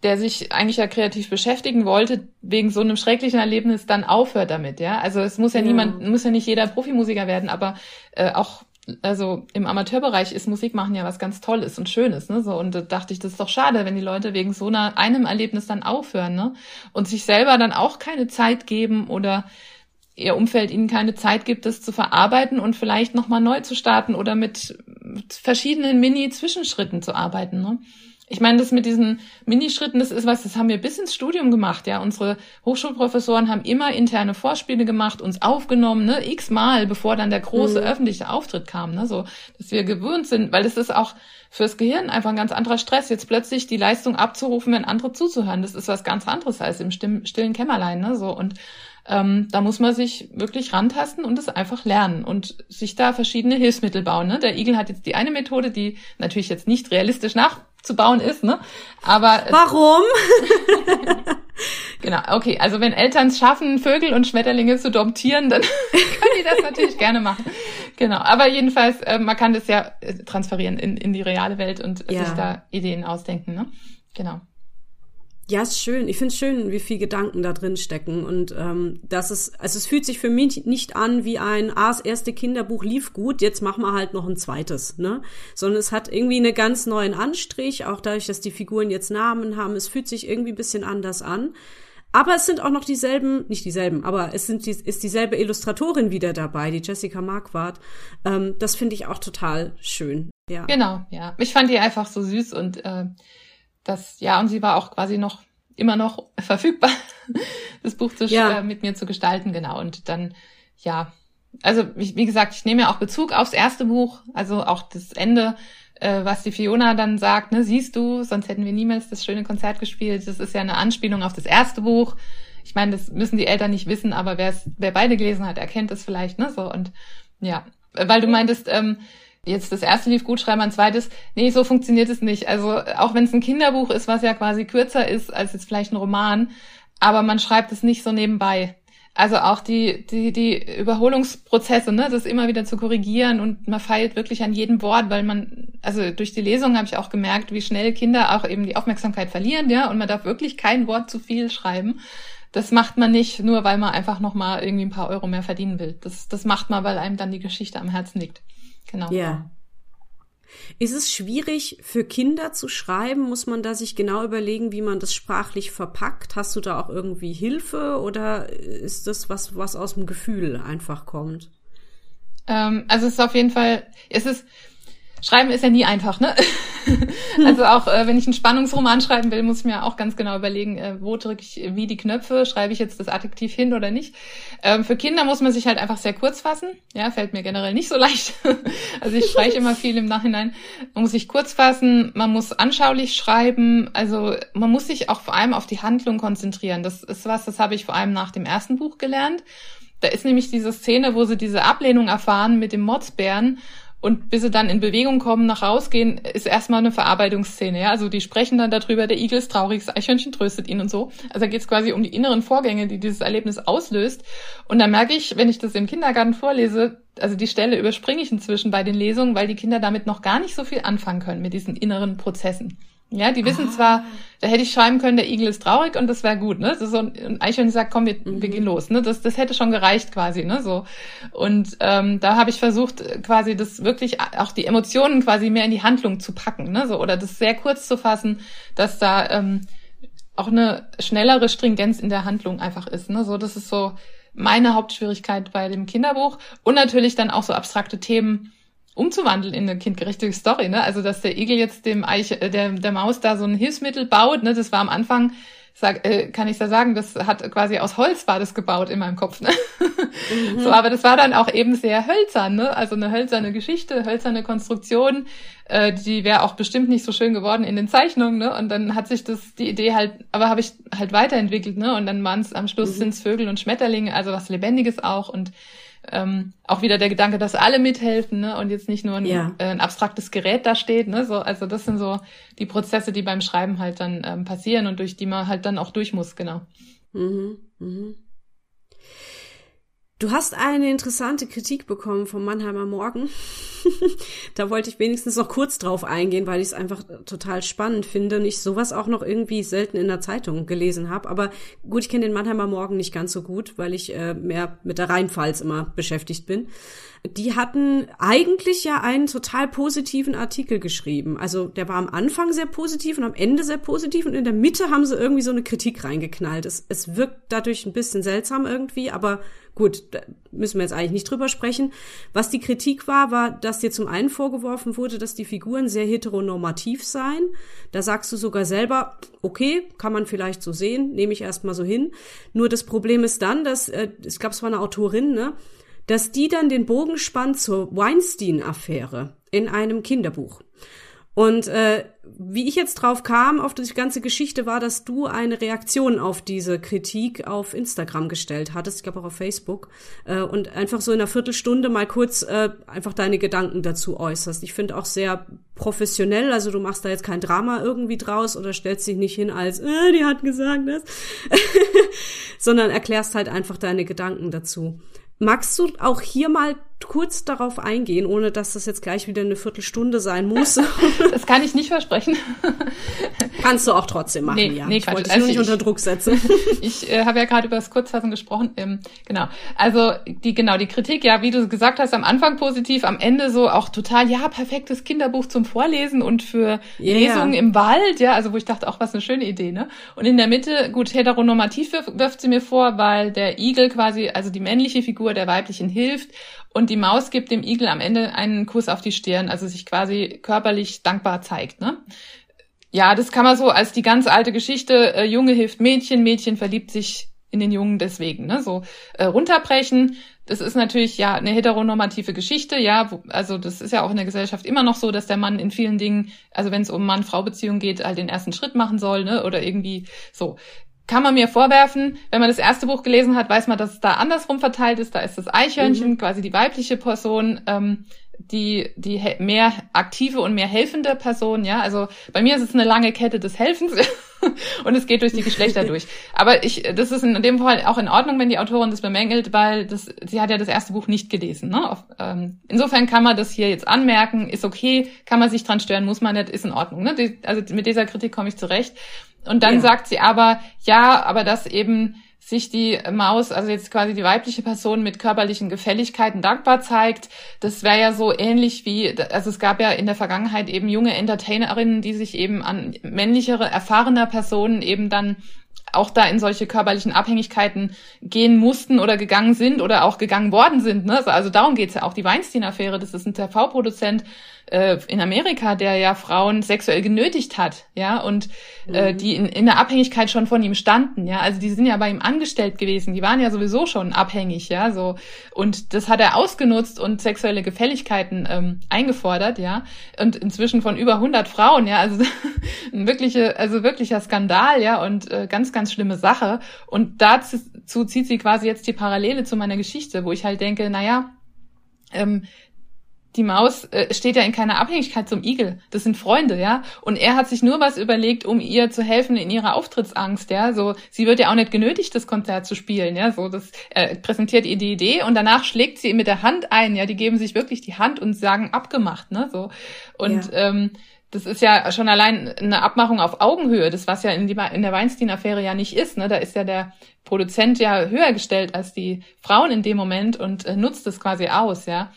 der sich eigentlich ja kreativ beschäftigen wollte, wegen so einem schrecklichen Erlebnis dann aufhört damit, ja. Also es muss ja, ja. niemand, muss ja nicht jeder Profimusiker werden, aber äh, auch also im Amateurbereich ist Musik machen ja was ganz Tolles und Schönes, ne? So und da dachte ich, das ist doch schade, wenn die Leute wegen so einer einem Erlebnis dann aufhören, ne? Und sich selber dann auch keine Zeit geben oder ihr Umfeld ihnen keine Zeit gibt, das zu verarbeiten und vielleicht nochmal neu zu starten oder mit verschiedenen Mini-Zwischenschritten zu arbeiten, ne? Ich meine, das mit diesen Minischritten, das ist was, das haben wir bis ins Studium gemacht, ja. Unsere Hochschulprofessoren haben immer interne Vorspiele gemacht, uns aufgenommen, ne, x-mal, bevor dann der große mhm. öffentliche Auftritt kam, ne, so, dass wir gewöhnt sind, weil es ist auch fürs Gehirn einfach ein ganz anderer Stress, jetzt plötzlich die Leistung abzurufen, wenn andere zuzuhören. Das ist was ganz anderes als im stillen Kämmerlein, ne, so. Und ähm, da muss man sich wirklich rantasten und es einfach lernen und sich da verschiedene Hilfsmittel bauen. Ne? Der Igel hat jetzt die eine Methode, die natürlich jetzt nicht realistisch nachzubauen ist, ne? Aber warum? genau, okay. Also wenn Eltern es schaffen, Vögel und Schmetterlinge zu domptieren, dann können die das natürlich gerne machen. Genau. Aber jedenfalls, äh, man kann das ja äh, transferieren in, in die reale Welt und ja. sich da Ideen ausdenken. Ne? Genau. Ja, ist schön. Ich finde es schön, wie viel Gedanken da drin stecken. Und ähm, das ist, also es fühlt sich für mich nicht an wie ein, ah, das erste Kinderbuch lief gut, jetzt machen wir halt noch ein zweites, ne? Sondern es hat irgendwie einen ganz neuen Anstrich, auch dadurch, dass die Figuren jetzt Namen haben. Es fühlt sich irgendwie ein bisschen anders an. Aber es sind auch noch dieselben, nicht dieselben, aber es sind die, ist dieselbe Illustratorin wieder dabei, die Jessica Marquardt. Ähm, das finde ich auch total schön. Ja. Genau, ja. Ich fand die einfach so süß und äh, das, ja, und sie war auch quasi noch immer noch verfügbar, das Buch zu, ja. äh, mit mir zu gestalten, genau. Und dann, ja, also wie, wie gesagt, ich nehme ja auch Bezug aufs erste Buch, also auch das Ende, äh, was die Fiona dann sagt, ne, siehst du, sonst hätten wir niemals das schöne Konzert gespielt. Das ist ja eine Anspielung auf das erste Buch. Ich meine, das müssen die Eltern nicht wissen, aber wer beide gelesen hat, erkennt es vielleicht, ne? So und ja, weil du meintest, ähm, jetzt das erste lief gut, schreiben ein zweites. Nee, so funktioniert es nicht. Also auch wenn es ein Kinderbuch ist, was ja quasi kürzer ist als jetzt vielleicht ein Roman, aber man schreibt es nicht so nebenbei. Also auch die, die, die Überholungsprozesse, ne, das immer wieder zu korrigieren und man feilt wirklich an jedem Wort, weil man, also durch die Lesung habe ich auch gemerkt, wie schnell Kinder auch eben die Aufmerksamkeit verlieren, ja, und man darf wirklich kein Wort zu viel schreiben. Das macht man nicht nur, weil man einfach nochmal irgendwie ein paar Euro mehr verdienen will. Das, das macht man, weil einem dann die Geschichte am Herzen liegt. Genau. Ja. Ist es schwierig für Kinder zu schreiben? Muss man da sich genau überlegen, wie man das sprachlich verpackt? Hast du da auch irgendwie Hilfe oder ist das was, was aus dem Gefühl einfach kommt? Ähm, also es ist auf jeden Fall, es ist, Schreiben ist ja nie einfach, ne? also auch äh, wenn ich einen Spannungsroman schreiben will, muss ich mir auch ganz genau überlegen, äh, wo drücke ich wie die Knöpfe, schreibe ich jetzt das Adjektiv hin oder nicht. Ähm, für Kinder muss man sich halt einfach sehr kurz fassen. Ja, fällt mir generell nicht so leicht. also ich spreche immer viel im Nachhinein. Man muss sich kurz fassen, man muss anschaulich schreiben, also man muss sich auch vor allem auf die Handlung konzentrieren. Das ist was, das habe ich vor allem nach dem ersten Buch gelernt. Da ist nämlich diese Szene, wo sie diese Ablehnung erfahren mit dem Motzbären und bis sie dann in Bewegung kommen, nach rausgehen, ist erstmal eine Verarbeitungsszene. Ja? Also die sprechen dann darüber, der Igel ist traurig, das Eichhörnchen tröstet ihn und so. Also da geht es quasi um die inneren Vorgänge, die dieses Erlebnis auslöst. Und da merke ich, wenn ich das im Kindergarten vorlese, also die Stelle überspringe ich inzwischen bei den Lesungen, weil die Kinder damit noch gar nicht so viel anfangen können mit diesen inneren Prozessen. Ja, die wissen ah. zwar, da hätte ich schreiben können, der Igel ist traurig und das wäre gut, ne? Das ist so ein Eichhörnchen sagt, komm, wir, mhm. wir gehen los, ne? Das, das hätte schon gereicht quasi, ne? So. Und ähm, da habe ich versucht, quasi das wirklich auch die Emotionen quasi mehr in die Handlung zu packen, ne? So, oder das sehr kurz zu fassen, dass da ähm, auch eine schnellere Stringenz in der Handlung einfach ist. Ne? So, das ist so meine Hauptschwierigkeit bei dem Kinderbuch. Und natürlich dann auch so abstrakte Themen umzuwandeln in eine kindgerechte Story, ne? Also dass der Igel jetzt dem Eiche, äh, der, der Maus da so ein Hilfsmittel baut, ne? Das war am Anfang, sag, äh, kann ich da sagen, das hat quasi aus Holz war das gebaut in meinem Kopf, ne? Mhm. So, aber das war dann auch eben sehr hölzern, ne? Also eine hölzerne Geschichte, hölzerne Konstruktion, äh, die wäre auch bestimmt nicht so schön geworden in den Zeichnungen, ne? Und dann hat sich das die Idee halt, aber habe ich halt weiterentwickelt, ne? Und dann waren es am Schluss mhm. sind's Vögel und Schmetterlinge, also was Lebendiges auch und ähm, auch wieder der Gedanke, dass alle mithelfen ne? und jetzt nicht nur ein, ja. äh, ein abstraktes Gerät da steht. Ne? So, also das sind so die Prozesse, die beim Schreiben halt dann ähm, passieren und durch die man halt dann auch durch muss, genau. Mhm, mhm. Du hast eine interessante Kritik bekommen vom Mannheimer Morgen. da wollte ich wenigstens noch kurz drauf eingehen, weil ich es einfach total spannend finde und ich sowas auch noch irgendwie selten in der Zeitung gelesen habe. Aber gut, ich kenne den Mannheimer Morgen nicht ganz so gut, weil ich äh, mehr mit der Rheinpfalz immer beschäftigt bin. Die hatten eigentlich ja einen total positiven Artikel geschrieben. Also der war am Anfang sehr positiv und am Ende sehr positiv und in der Mitte haben sie irgendwie so eine Kritik reingeknallt. Es, es wirkt dadurch ein bisschen seltsam irgendwie, aber Gut, da müssen wir jetzt eigentlich nicht drüber sprechen. Was die Kritik war, war, dass dir zum einen vorgeworfen wurde, dass die Figuren sehr heteronormativ seien. Da sagst du sogar selber, okay, kann man vielleicht so sehen, nehme ich erstmal so hin. Nur das Problem ist dann, dass, äh, es gab zwar eine Autorin, ne, dass die dann den Bogen spannt zur Weinstein-Affäre in einem Kinderbuch. Und äh, wie ich jetzt drauf kam, auf die ganze Geschichte, war, dass du eine Reaktion auf diese Kritik auf Instagram gestellt hattest, ich glaube auch auf Facebook, äh, und einfach so in einer Viertelstunde mal kurz äh, einfach deine Gedanken dazu äußerst. Ich finde auch sehr professionell, also du machst da jetzt kein Drama irgendwie draus oder stellst dich nicht hin als, äh, die hat gesagt das, sondern erklärst halt einfach deine Gedanken dazu. Magst du auch hier mal kurz darauf eingehen, ohne dass das jetzt gleich wieder eine Viertelstunde sein muss? das kann ich nicht versprechen. Kannst du auch trotzdem machen, nee, ja. Nee, ich wollte dich also nur nicht ich, unter Druck setzen. ich äh, habe ja gerade über das Kurzfassen gesprochen. Ähm, genau. Also die genau die Kritik, ja, wie du gesagt hast, am Anfang positiv, am Ende so auch total, ja, perfektes Kinderbuch zum Vorlesen und für yeah. Lesungen im Wald, ja, also wo ich dachte, auch was eine schöne Idee, ne? Und in der Mitte, gut, heteronormativ wirft sie mir vor, weil der Igel quasi, also die männliche Figur der weiblichen hilft und die Maus gibt dem Igel am Ende einen Kuss auf die Stirn, also sich quasi körperlich dankbar zeigt. Ne? ja, das kann man so als die ganz alte Geschichte, äh, Junge hilft Mädchen, Mädchen verliebt sich in den Jungen deswegen, ne, so äh, runterbrechen. Das ist natürlich ja eine heteronormative Geschichte, ja, wo, also das ist ja auch in der Gesellschaft immer noch so, dass der Mann in vielen Dingen, also wenn es um Mann-Frau-Beziehung geht, halt den ersten Schritt machen soll, ne, oder irgendwie so. Kann man mir vorwerfen, wenn man das erste Buch gelesen hat, weiß man, dass es da andersrum verteilt ist. Da ist das Eichhörnchen, mhm. quasi die weibliche Person, ähm, die, die mehr aktive und mehr helfende Person, ja. Also bei mir ist es eine lange Kette des Helfens und es geht durch die Geschlechter durch. Aber ich, das ist in dem Fall auch in Ordnung, wenn die Autorin das bemängelt, weil das, sie hat ja das erste Buch nicht gelesen. Ne? Auf, ähm, insofern kann man das hier jetzt anmerken, ist okay, kann man sich dran stören, muss man nicht, ist in Ordnung. Ne? Die, also mit dieser Kritik komme ich zurecht. Und dann ja. sagt sie aber, ja, aber das eben sich die Maus, also jetzt quasi die weibliche Person mit körperlichen Gefälligkeiten dankbar zeigt. Das wäre ja so ähnlich wie, also es gab ja in der Vergangenheit eben junge Entertainerinnen, die sich eben an männlichere, erfahrener Personen eben dann auch da in solche körperlichen Abhängigkeiten gehen mussten oder gegangen sind oder auch gegangen worden sind. Ne? Also darum geht's ja auch. Die Weinstein-Affäre, das ist ein TV-Produzent, äh, in Amerika, der ja Frauen sexuell genötigt hat, ja, und äh, mhm. die in, in der Abhängigkeit schon von ihm standen, ja, also die sind ja bei ihm angestellt gewesen, die waren ja sowieso schon abhängig, ja, so. Und das hat er ausgenutzt und sexuelle Gefälligkeiten ähm, eingefordert, ja, und inzwischen von über 100 Frauen, ja, also ein wirkliche, also wirklicher Skandal, ja, und äh, ganz, ganz schlimme Sache. Und dazu zieht sie quasi jetzt die Parallele zu meiner Geschichte, wo ich halt denke, naja, ähm, die Maus äh, steht ja in keiner Abhängigkeit zum Igel. Das sind Freunde, ja. Und er hat sich nur was überlegt, um ihr zu helfen in ihrer Auftrittsangst, ja. So, sie wird ja auch nicht genötigt, das Konzert zu spielen, ja. So, das äh, präsentiert ihr die Idee und danach schlägt sie mit der Hand ein, ja. Die geben sich wirklich die Hand und sagen abgemacht, ne. So und ja. ähm, das ist ja schon allein eine Abmachung auf Augenhöhe, das was ja in, die, in der Weinstein-Affäre ja nicht ist. Ne? Da ist ja der Produzent ja höher gestellt als die Frauen in dem Moment und äh, nutzt das quasi aus, ja.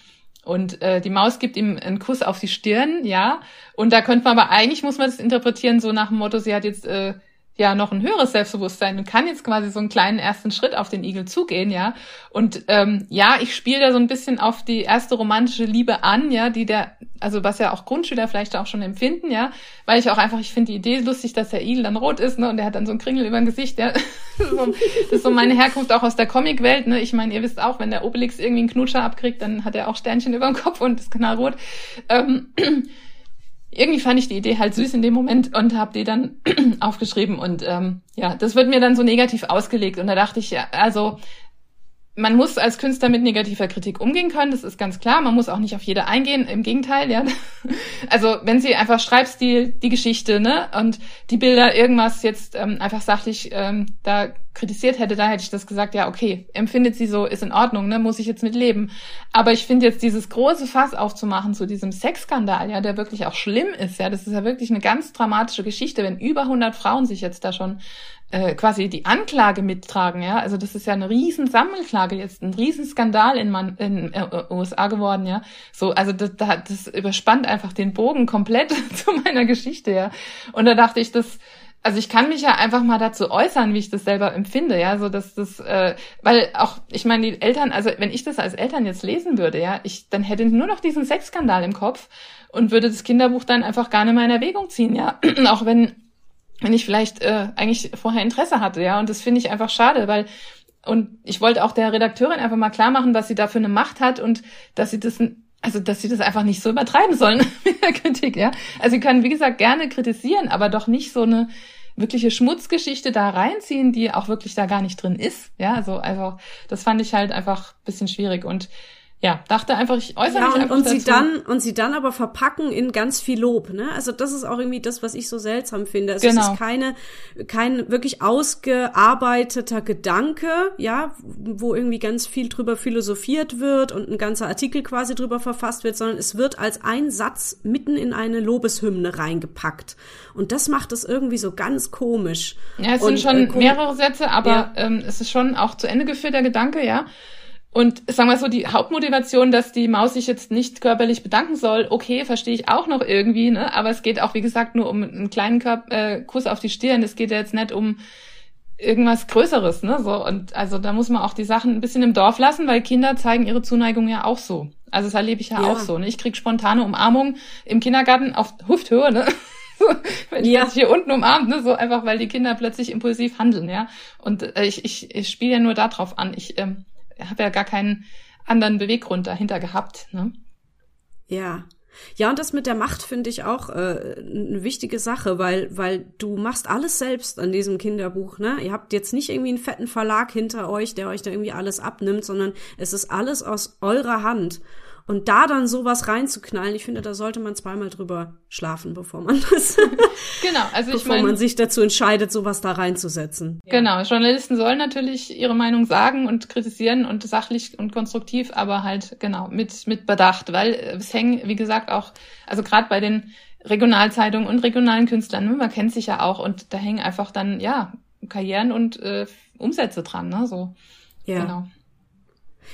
Und äh, die Maus gibt ihm einen Kuss auf die Stirn, ja. Und da könnte man aber eigentlich muss man das interpretieren so nach dem Motto, sie hat jetzt äh, ja noch ein höheres Selbstbewusstsein und kann jetzt quasi so einen kleinen ersten Schritt auf den Igel zugehen, ja. Und ähm, ja, ich spiele da so ein bisschen auf die erste romantische Liebe an, ja, die der, also was ja auch Grundschüler vielleicht auch schon empfinden, ja, weil ich auch einfach, ich finde die Idee lustig, dass der Igel dann rot ist, ne, und der hat dann so einen Kringel über dem Gesicht, ja. das ist so meine Herkunft auch aus der Comicwelt, ne. Ich meine, ihr wisst auch, wenn der Obelix irgendwie einen Knutscher abkriegt, dann hat er auch Sternchen über dem Kopf und ist knallrot. Ähm, irgendwie fand ich die Idee halt süß in dem Moment und habe die dann aufgeschrieben und ähm, ja, das wird mir dann so negativ ausgelegt und da dachte ich ja, also man muss als Künstler mit negativer Kritik umgehen können, das ist ganz klar. Man muss auch nicht auf jede eingehen, im Gegenteil, ja. Also wenn sie einfach Schreibstil, die Geschichte, ne, und die Bilder, irgendwas jetzt ähm, einfach sachlich ähm, da kritisiert hätte, da hätte ich das gesagt, ja, okay, empfindet sie so, ist in Ordnung, ne, muss ich jetzt mit leben. Aber ich finde jetzt dieses große Fass aufzumachen zu diesem Sexskandal, ja, der wirklich auch schlimm ist, ja, das ist ja wirklich eine ganz dramatische Geschichte, wenn über 100 Frauen sich jetzt da schon äh, quasi die Anklage mittragen, ja. Also das ist ja eine riesen Sammelklage jetzt, ein riesen Skandal in, man, in äh, USA geworden, ja. So, also das, das überspannt einfach den Bogen komplett zu meiner Geschichte, ja. Und da dachte ich, das, also ich kann mich ja einfach mal dazu äußern, wie ich das selber empfinde, ja, so dass das, äh, weil auch, ich meine, die Eltern, also wenn ich das als Eltern jetzt lesen würde, ja, ich, dann hätte ich nur noch diesen Sexskandal im Kopf und würde das Kinderbuch dann einfach gar nicht mehr in Erwägung ziehen, ja, auch wenn wenn ich vielleicht äh, eigentlich vorher Interesse hatte, ja. Und das finde ich einfach schade, weil und ich wollte auch der Redakteurin einfach mal klar machen, was sie da für eine Macht hat und dass sie das, also dass sie das einfach nicht so übertreiben sollen mit der Kritik, ja. Also sie können, wie gesagt, gerne kritisieren, aber doch nicht so eine wirkliche Schmutzgeschichte da reinziehen, die auch wirklich da gar nicht drin ist. Ja, also einfach, das fand ich halt einfach bisschen schwierig. Und ja, dachte einfach, ich äußere ja, mich einfach und dazu. sie dann und sie dann aber verpacken in ganz viel Lob, ne? Also das ist auch irgendwie das, was ich so seltsam finde. Also genau. Es ist keine kein wirklich ausgearbeiteter Gedanke, ja, wo irgendwie ganz viel drüber philosophiert wird und ein ganzer Artikel quasi drüber verfasst wird, sondern es wird als ein Satz mitten in eine Lobeshymne reingepackt. Und das macht es irgendwie so ganz komisch. Ja, es und, sind schon äh, mehrere Sätze, aber ja. ähm, es ist schon auch zu Ende geführt der Gedanke, ja. Und sagen wir so, die Hauptmotivation, dass die Maus sich jetzt nicht körperlich bedanken soll, okay, verstehe ich auch noch irgendwie, ne? Aber es geht auch, wie gesagt, nur um einen kleinen Körper, äh, Kuss auf die Stirn. Es geht ja jetzt nicht um irgendwas Größeres, ne? So, und also da muss man auch die Sachen ein bisschen im Dorf lassen, weil Kinder zeigen ihre Zuneigung ja auch so. Also das erlebe ich ja, ja. auch so. Ne? Ich krieg spontane Umarmung im Kindergarten auf Hüfthöhe, ne? Wenn ja. ich hier unten umarmt, ne, so einfach, weil die Kinder plötzlich impulsiv handeln, ja. Und äh, ich, ich, ich spiele ja nur darauf an. Ich ähm, habe ja gar keinen anderen Beweggrund dahinter gehabt, ne? Ja. Ja, und das mit der Macht finde ich auch äh, eine wichtige Sache, weil, weil du machst alles selbst an diesem Kinderbuch, ne? Ihr habt jetzt nicht irgendwie einen fetten Verlag hinter euch, der euch da irgendwie alles abnimmt, sondern es ist alles aus eurer Hand. Und da dann sowas reinzuknallen, ich finde, da sollte man zweimal drüber schlafen, bevor man das, genau, also ich bevor mein, man sich dazu entscheidet, sowas da reinzusetzen. Genau, Journalisten sollen natürlich ihre Meinung sagen und kritisieren und sachlich und konstruktiv, aber halt genau mit mit Bedacht, weil es hängen, wie gesagt, auch, also gerade bei den Regionalzeitungen und regionalen Künstlern, ne, man kennt sich ja auch und da hängen einfach dann ja Karrieren und äh, Umsätze dran, ne, so. Ja. Genau.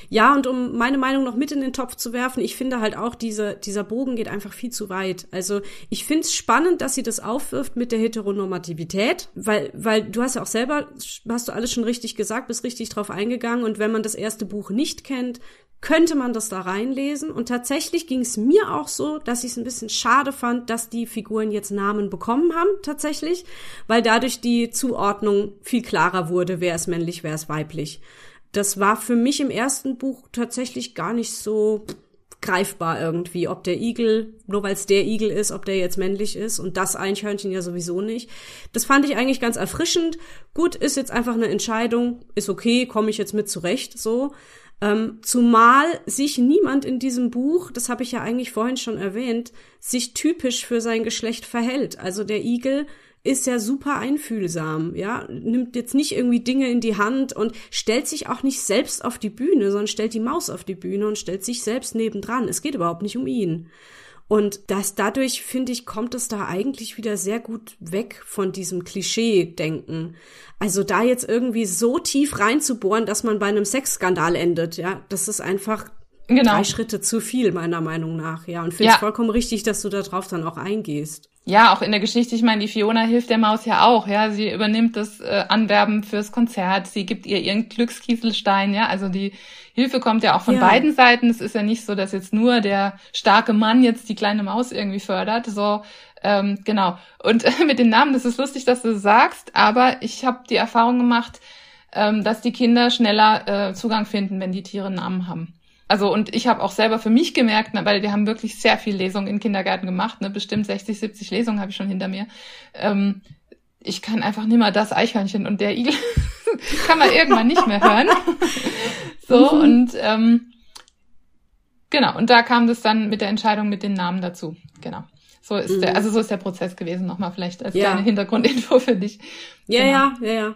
Ja, und um meine Meinung noch mit in den Topf zu werfen, ich finde halt auch, diese, dieser Bogen geht einfach viel zu weit. Also ich finde es spannend, dass sie das aufwirft mit der Heteronormativität, weil, weil du hast ja auch selber, hast du alles schon richtig gesagt, bist richtig drauf eingegangen. Und wenn man das erste Buch nicht kennt, könnte man das da reinlesen. Und tatsächlich ging es mir auch so, dass ich es ein bisschen schade fand, dass die Figuren jetzt Namen bekommen haben, tatsächlich, weil dadurch die Zuordnung viel klarer wurde, wer ist männlich, wer ist weiblich das war für mich im ersten Buch tatsächlich gar nicht so greifbar irgendwie, ob der Igel, nur weil es der Igel ist, ob der jetzt männlich ist und das Eichhörnchen ja sowieso nicht. Das fand ich eigentlich ganz erfrischend. Gut, ist jetzt einfach eine Entscheidung, ist okay, komme ich jetzt mit zurecht, so. Ähm, zumal sich niemand in diesem Buch, das habe ich ja eigentlich vorhin schon erwähnt, sich typisch für sein Geschlecht verhält. Also der Igel ist ja super einfühlsam, ja, nimmt jetzt nicht irgendwie Dinge in die Hand und stellt sich auch nicht selbst auf die Bühne, sondern stellt die Maus auf die Bühne und stellt sich selbst nebendran. Es geht überhaupt nicht um ihn. Und das dadurch, finde ich, kommt es da eigentlich wieder sehr gut weg von diesem Klischee-Denken. Also da jetzt irgendwie so tief reinzubohren, dass man bei einem Sexskandal endet, ja, das ist einfach genau. drei Schritte zu viel, meiner Meinung nach, ja. Und finde es ja. vollkommen richtig, dass du darauf dann auch eingehst ja, auch in der Geschichte, ich meine, die Fiona hilft der Maus ja auch, ja, sie übernimmt das äh, Anwerben fürs Konzert, sie gibt ihr ihren Glückskieselstein, ja, also die Hilfe kommt ja auch von ja. beiden Seiten. Es ist ja nicht so, dass jetzt nur der starke Mann jetzt die kleine Maus irgendwie fördert, so ähm, genau. Und äh, mit den Namen, das ist lustig, dass du das sagst, aber ich habe die Erfahrung gemacht, ähm, dass die Kinder schneller äh, Zugang finden, wenn die Tiere Namen haben. Also und ich habe auch selber für mich gemerkt, ne, weil wir haben wirklich sehr viel Lesungen in Kindergärten gemacht, ne, bestimmt 60, 70 Lesungen habe ich schon hinter mir. Ähm, ich kann einfach nimmer das Eichhörnchen und der Igel kann man irgendwann nicht mehr hören. so und ähm, genau und da kam das dann mit der Entscheidung mit den Namen dazu. Genau. So ist mhm. der, also so ist der Prozess gewesen. Nochmal vielleicht als ja. kleine Hintergrundinfo für dich. Ja, genau. ja, ja, ja.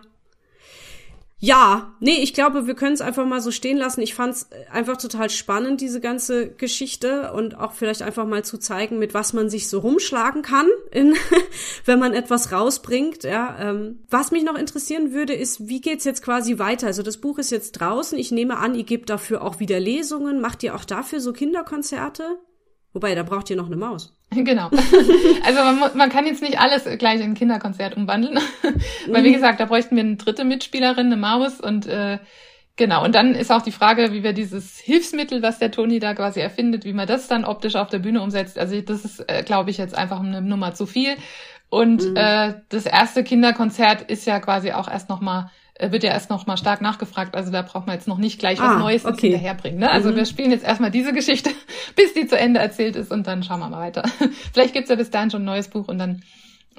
Ja, nee, ich glaube, wir können es einfach mal so stehen lassen. Ich fand es einfach total spannend, diese ganze Geschichte und auch vielleicht einfach mal zu zeigen, mit was man sich so rumschlagen kann, in, wenn man etwas rausbringt. Ja, ähm, was mich noch interessieren würde, ist, wie geht's jetzt quasi weiter? Also das Buch ist jetzt draußen. Ich nehme an, ihr gebt dafür auch wieder Lesungen. Macht ihr auch dafür so Kinderkonzerte? Wobei, da braucht ihr noch eine Maus. Genau. Also man, man kann jetzt nicht alles gleich in ein Kinderkonzert umwandeln. Weil, wie mhm. gesagt, da bräuchten wir eine dritte Mitspielerin, eine Maus und äh, genau. Und dann ist auch die Frage, wie wir dieses Hilfsmittel, was der Toni da quasi erfindet, wie man das dann optisch auf der Bühne umsetzt. Also das ist, äh, glaube ich, jetzt einfach eine Nummer zu viel. Und mhm. äh, das erste Kinderkonzert ist ja quasi auch erst nochmal wird ja erst noch mal stark nachgefragt. Also da braucht man jetzt noch nicht gleich was ah, Neues okay. hinterherbringen. Ne? Also mhm. wir spielen jetzt erstmal diese Geschichte, bis die zu Ende erzählt ist und dann schauen wir mal weiter. Vielleicht gibt's ja bis dahin schon ein neues Buch und dann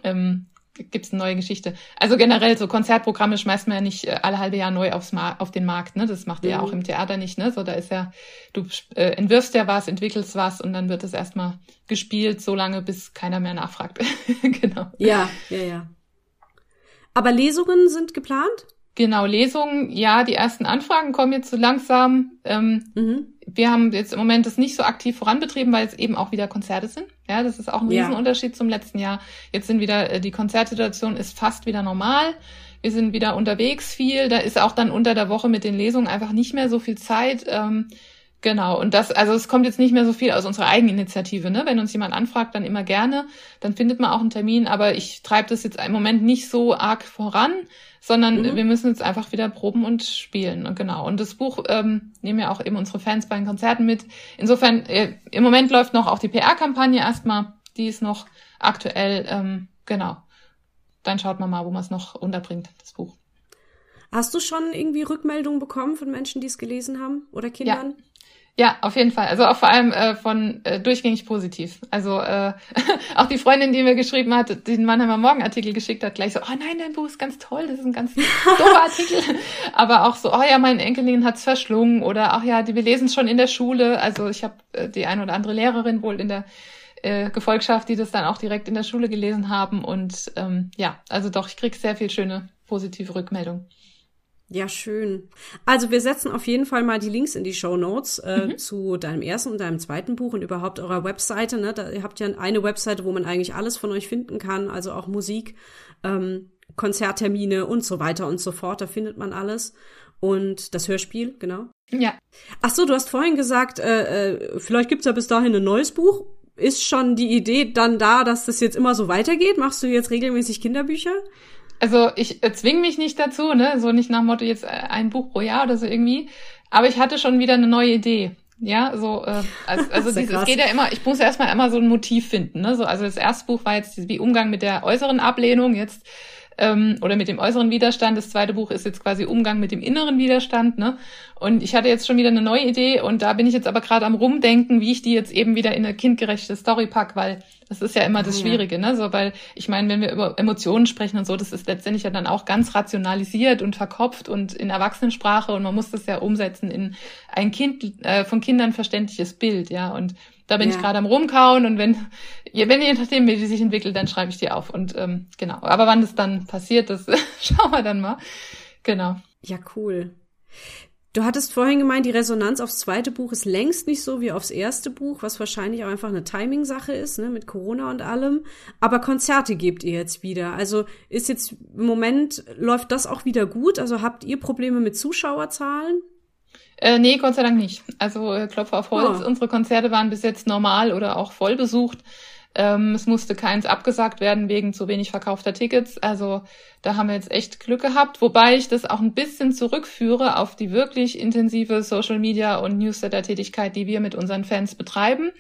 ähm, gibt's eine neue Geschichte. Also generell so Konzertprogramme schmeißt man ja nicht äh, alle halbe Jahr neu aufs Mar auf den Markt. Ne? Das macht ihr mhm. ja auch im Theater nicht. Ne? So da ist ja, du äh, entwirfst ja was, entwickelst was und dann wird es erstmal gespielt, so lange bis keiner mehr nachfragt. genau. Ja, ja, ja. Aber Lesungen sind geplant? Genau, Lesungen, ja, die ersten Anfragen kommen jetzt so langsam. Ähm, mhm. Wir haben jetzt im Moment das nicht so aktiv voranbetrieben, weil es eben auch wieder Konzerte sind. Ja, das ist auch ein ja. Riesenunterschied zum letzten Jahr. Jetzt sind wieder, äh, die Konzertsituation ist fast wieder normal. Wir sind wieder unterwegs viel. Da ist auch dann unter der Woche mit den Lesungen einfach nicht mehr so viel Zeit. Ähm, Genau, und das, also es kommt jetzt nicht mehr so viel aus unserer Eigeninitiative, ne? Wenn uns jemand anfragt, dann immer gerne, dann findet man auch einen Termin, aber ich treibe das jetzt im Moment nicht so arg voran, sondern mhm. wir müssen jetzt einfach wieder proben und spielen. Und genau. Und das Buch ähm, nehmen ja auch eben unsere Fans bei den Konzerten mit. Insofern, äh, im Moment läuft noch auch die PR-Kampagne erstmal, die ist noch aktuell, ähm, genau. Dann schaut man mal, wo man es noch unterbringt, das Buch. Hast du schon irgendwie Rückmeldungen bekommen von Menschen, die es gelesen haben oder Kindern? Ja. Ja, auf jeden Fall. Also auch vor allem äh, von äh, durchgängig positiv. Also äh, auch die Freundin, die mir geschrieben hat, den Mannheimer Morgen Artikel geschickt hat, gleich so, oh nein, dein Buch ist ganz toll, das ist ein ganz doofer Artikel. Aber auch so, oh ja, mein Enkelin hat's verschlungen oder ach ja, die, wir lesen es schon in der Schule. Also ich habe äh, die eine oder andere Lehrerin wohl in der äh, Gefolgschaft, die das dann auch direkt in der Schule gelesen haben. Und ähm, ja, also doch, ich krieg sehr viel schöne positive Rückmeldung. Ja, schön. Also wir setzen auf jeden Fall mal die Links in die Show Notes äh, mhm. zu deinem ersten und deinem zweiten Buch und überhaupt eurer Webseite. Ne? Da, ihr habt ja eine Webseite, wo man eigentlich alles von euch finden kann, also auch Musik, ähm, Konzerttermine und so weiter und so fort. Da findet man alles. Und das Hörspiel, genau. Ja. Ach so, du hast vorhin gesagt, äh, äh, vielleicht gibt's ja bis dahin ein neues Buch. Ist schon die Idee dann da, dass das jetzt immer so weitergeht? Machst du jetzt regelmäßig Kinderbücher? Also ich zwing mich nicht dazu, ne, so nicht nach Motto jetzt äh, ein Buch pro Jahr oder so irgendwie. Aber ich hatte schon wieder eine neue Idee. Ja, so, äh, also, also dieses, es geht ja immer, ich muss ja erstmal immer so ein Motiv finden. Ne? So, also das erste Buch war jetzt wie Umgang mit der äußeren Ablehnung, jetzt ähm, oder mit dem äußeren Widerstand. Das zweite Buch ist jetzt quasi Umgang mit dem inneren Widerstand. Ne? Und ich hatte jetzt schon wieder eine neue Idee und da bin ich jetzt aber gerade am Rumdenken, wie ich die jetzt eben wieder in eine kindgerechte Story pack, weil das ist ja immer das Schwierige, ne? So, weil ich meine, wenn wir über Emotionen sprechen und so, das ist letztendlich ja dann auch ganz rationalisiert und verkopft und in Erwachsenensprache und man muss das ja umsetzen in ein Kind äh, von Kindern verständliches Bild, ja. Und da bin ja. ich gerade am rumkauen und wenn, wenn je nachdem, wie die sich entwickelt, dann schreibe ich die auf. Und ähm, genau. Aber wann das dann passiert, das schauen wir dann mal. Genau. Ja, cool. Du hattest vorhin gemeint, die Resonanz aufs zweite Buch ist längst nicht so wie aufs erste Buch, was wahrscheinlich auch einfach eine Timing-Sache ist, ne, mit Corona und allem. Aber Konzerte gebt ihr jetzt wieder. Also ist jetzt im Moment, läuft das auch wieder gut? Also habt ihr Probleme mit Zuschauerzahlen? Äh, nee, Gott sei Dank nicht. Also äh, Klopfer auf Holz, oh. unsere Konzerte waren bis jetzt normal oder auch voll besucht. Ähm, es musste keins abgesagt werden wegen zu wenig verkaufter Tickets. Also da haben wir jetzt echt Glück gehabt, wobei ich das auch ein bisschen zurückführe auf die wirklich intensive Social Media und Newsletter-Tätigkeit, die wir mit unseren Fans betreiben.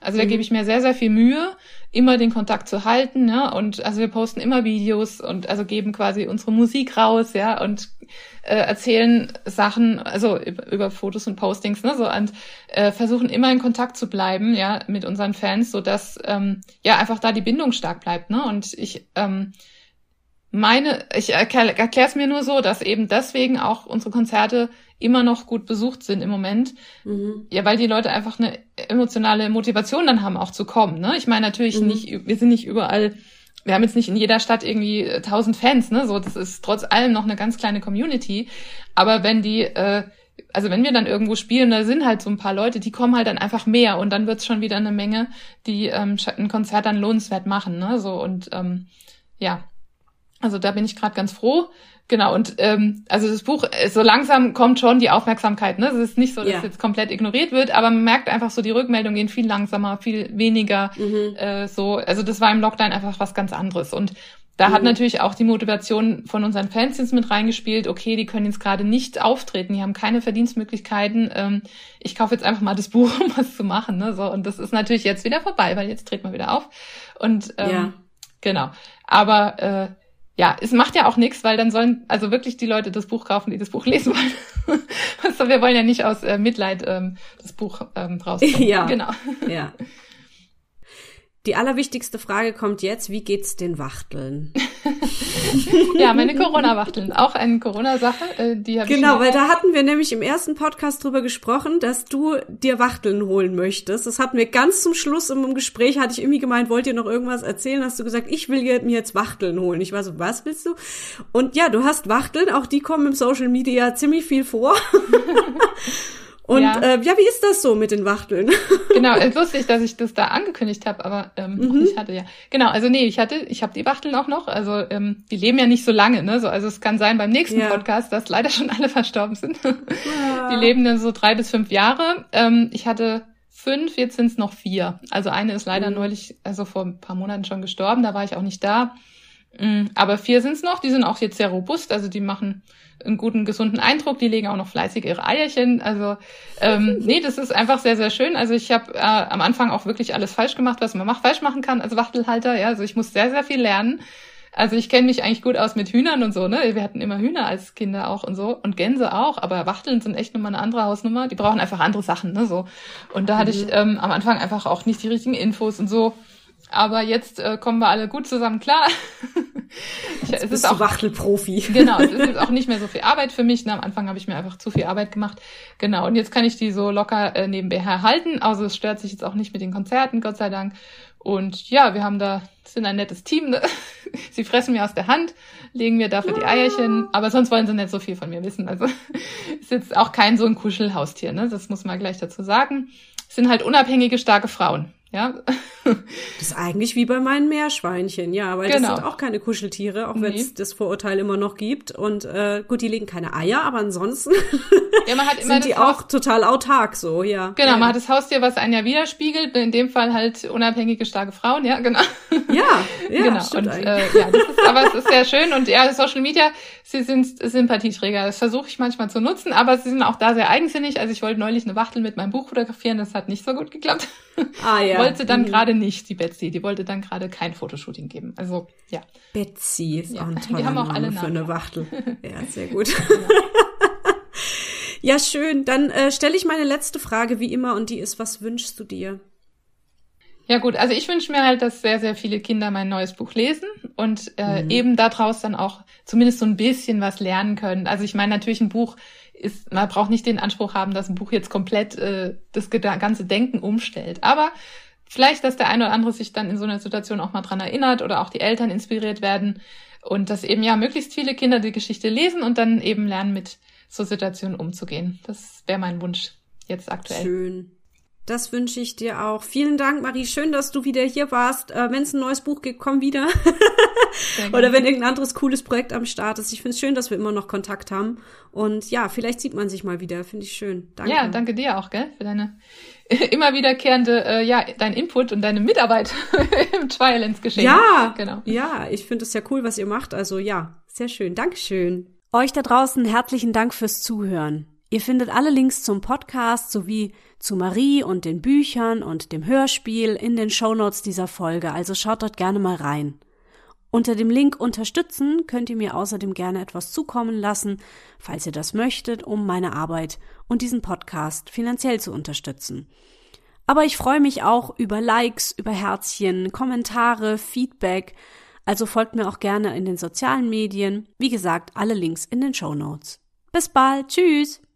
Also da mhm. gebe ich mir sehr, sehr viel Mühe, immer den Kontakt zu halten, ne? Und also wir posten immer Videos und also geben quasi unsere Musik raus, ja, und äh, erzählen Sachen, also über, über Fotos und Postings, ne, so und äh, versuchen immer in Kontakt zu bleiben, ja, mit unseren Fans, so dass ähm, ja einfach da die Bindung stark bleibt, ne? Und ich ähm, meine, ich erkläre es mir nur so, dass eben deswegen auch unsere Konzerte immer noch gut besucht sind im Moment. Mhm. Ja, weil die Leute einfach eine emotionale Motivation dann haben, auch zu kommen. Ne? Ich meine natürlich mhm. nicht, wir sind nicht überall, wir haben jetzt nicht in jeder Stadt irgendwie äh, tausend Fans, ne? So, das ist trotz allem noch eine ganz kleine Community. Aber wenn die, äh, also wenn wir dann irgendwo spielen, da sind halt so ein paar Leute, die kommen halt dann einfach mehr und dann wird's schon wieder eine Menge, die ähm, ein Konzert dann lohnenswert machen, ne? So und ähm, ja, also da bin ich gerade ganz froh. Genau, und ähm, also das Buch, äh, so langsam kommt schon die Aufmerksamkeit. Ne? Es ist nicht so, dass ja. es jetzt komplett ignoriert wird, aber man merkt einfach so, die Rückmeldungen gehen viel langsamer, viel weniger mhm. äh, so. Also das war im Lockdown einfach was ganz anderes. Und da mhm. hat natürlich auch die Motivation von unseren Fans jetzt mit reingespielt, okay, die können jetzt gerade nicht auftreten, die haben keine Verdienstmöglichkeiten. Ähm, ich kaufe jetzt einfach mal das Buch, um was zu machen. Ne? So, und das ist natürlich jetzt wieder vorbei, weil jetzt dreht man wieder auf. Und ähm, ja. genau. Aber äh, ja, es macht ja auch nichts, weil dann sollen also wirklich die Leute das Buch kaufen, die das Buch lesen wollen. also wir wollen ja nicht aus äh, Mitleid ähm, das Buch ähm, rausbringen. Ja, genau. Ja. Die allerwichtigste Frage kommt jetzt, wie geht's den Wachteln? ja, meine Corona-Wachteln, auch eine Corona-Sache, äh, die habe Genau, weil da hatten wir nämlich im ersten Podcast drüber gesprochen, dass du dir Wachteln holen möchtest. Das hatten wir ganz zum Schluss im Gespräch, hatte ich irgendwie gemeint, wollt ihr noch irgendwas erzählen? Hast du gesagt, ich will mir jetzt Wachteln holen. Ich war so, was willst du? Und ja, du hast Wachteln, auch die kommen im Social Media ziemlich viel vor. Und ja. Äh, ja, wie ist das so mit den Wachteln? genau, es ist lustig, dass ich das da angekündigt habe, aber ähm, mhm. ich hatte ja. Genau, also nee, ich hatte, ich habe die Wachteln auch noch. Also ähm, die leben ja nicht so lange, ne? So, also es kann sein beim nächsten ja. Podcast, dass leider schon alle verstorben sind. Ja. Die leben dann so drei bis fünf Jahre. Ähm, ich hatte fünf, jetzt sind es noch vier. Also eine ist leider mhm. neulich, also vor ein paar Monaten schon gestorben, da war ich auch nicht da. Mm, aber vier sind's noch, die sind auch jetzt sehr robust, also die machen einen guten, gesunden Eindruck, die legen auch noch fleißig ihre Eierchen. Also ähm, nee, das ist einfach sehr, sehr schön. Also ich habe äh, am Anfang auch wirklich alles falsch gemacht, was man macht, falsch machen kann als Wachtelhalter. Ja, also ich muss sehr, sehr viel lernen. Also ich kenne mich eigentlich gut aus mit Hühnern und so, ne? Wir hatten immer Hühner als Kinder auch und so und Gänse auch, aber Wachteln sind echt nochmal eine andere Hausnummer. Die brauchen einfach andere Sachen, ne? So. Und da hatte ich mhm. ähm, am Anfang einfach auch nicht die richtigen Infos und so. Aber jetzt äh, kommen wir alle gut zusammen klar. ich, es ist auch Wachtelprofi. genau, es ist jetzt auch nicht mehr so viel Arbeit für mich. Ne? Am Anfang habe ich mir einfach zu viel Arbeit gemacht. Genau, und jetzt kann ich die so locker äh, nebenbei halten. Also es stört sich jetzt auch nicht mit den Konzerten, Gott sei Dank. Und ja, wir haben da, sind ein nettes Team. Ne? Sie fressen mir aus der Hand, legen mir dafür die Eierchen, aber sonst wollen sie nicht so viel von mir wissen. Also ist jetzt auch kein so ein Kuschelhaustier, ne? Das muss man gleich dazu sagen. Es sind halt unabhängige, starke Frauen. Ja. das ist eigentlich wie bei meinen Meerschweinchen, ja, weil genau. das sind auch keine Kuscheltiere, auch wenn es nee. das Vorurteil immer noch gibt. Und äh, gut, die legen keine Eier, aber ansonsten ja, man hat immer sind die Haus auch total autark so, ja. Genau, ja. man hat das Haustier, was einen ja widerspiegelt, in dem Fall halt unabhängige, starke Frauen, ja, genau. Ja, ja, genau. und, äh, ja, das ist, aber es ist sehr schön und ja, Social Media, sie sind Sympathieträger. Das versuche ich manchmal zu nutzen, aber sie sind auch da sehr eigensinnig. Also ich wollte neulich eine Wachtel mit meinem Buch fotografieren, das hat nicht so gut geklappt. Ah ja wollte dann mhm. gerade nicht, die Betsy. Die wollte dann gerade kein Fotoshooting geben. Also, ja. Betsy ist ja. auch ein toller die haben auch alle für eine Wachtel. Ja, sehr gut. Ja. ja, schön. Dann äh, stelle ich meine letzte Frage wie immer und die ist, was wünschst du dir? Ja gut, also ich wünsche mir halt, dass sehr, sehr viele Kinder mein neues Buch lesen und äh, mhm. eben daraus dann auch zumindest so ein bisschen was lernen können. Also ich meine natürlich ein Buch ist, man braucht nicht den Anspruch haben, dass ein Buch jetzt komplett äh, das ganze Denken umstellt. Aber vielleicht, dass der eine oder andere sich dann in so einer Situation auch mal dran erinnert oder auch die Eltern inspiriert werden und dass eben ja möglichst viele Kinder die Geschichte lesen und dann eben lernen, mit so Situationen umzugehen. Das wäre mein Wunsch jetzt aktuell. Schön. Das wünsche ich dir auch. Vielen Dank, Marie. Schön, dass du wieder hier warst. Äh, wenn es ein neues Buch gibt, komm wieder. Oder wenn irgendein anderes cooles Projekt am Start ist. Ich finde es schön, dass wir immer noch Kontakt haben. Und ja, vielleicht sieht man sich mal wieder. Finde ich schön. Danke. Ja, danke dir auch, gell, für deine immer wiederkehrende, äh, ja, dein Input und deine Mitarbeit im Trialens geschehen. Ja, genau. Ja, ich finde es ja cool, was ihr macht. Also ja, sehr schön. Dankeschön. Euch da draußen herzlichen Dank fürs Zuhören. Ihr findet alle Links zum Podcast sowie zu Marie und den Büchern und dem Hörspiel in den Shownotes dieser Folge, also schaut dort gerne mal rein. Unter dem Link Unterstützen könnt ihr mir außerdem gerne etwas zukommen lassen, falls ihr das möchtet, um meine Arbeit und diesen Podcast finanziell zu unterstützen. Aber ich freue mich auch über Likes, über Herzchen, Kommentare, Feedback, also folgt mir auch gerne in den sozialen Medien. Wie gesagt, alle Links in den Show Notes. Bis bald, tschüss!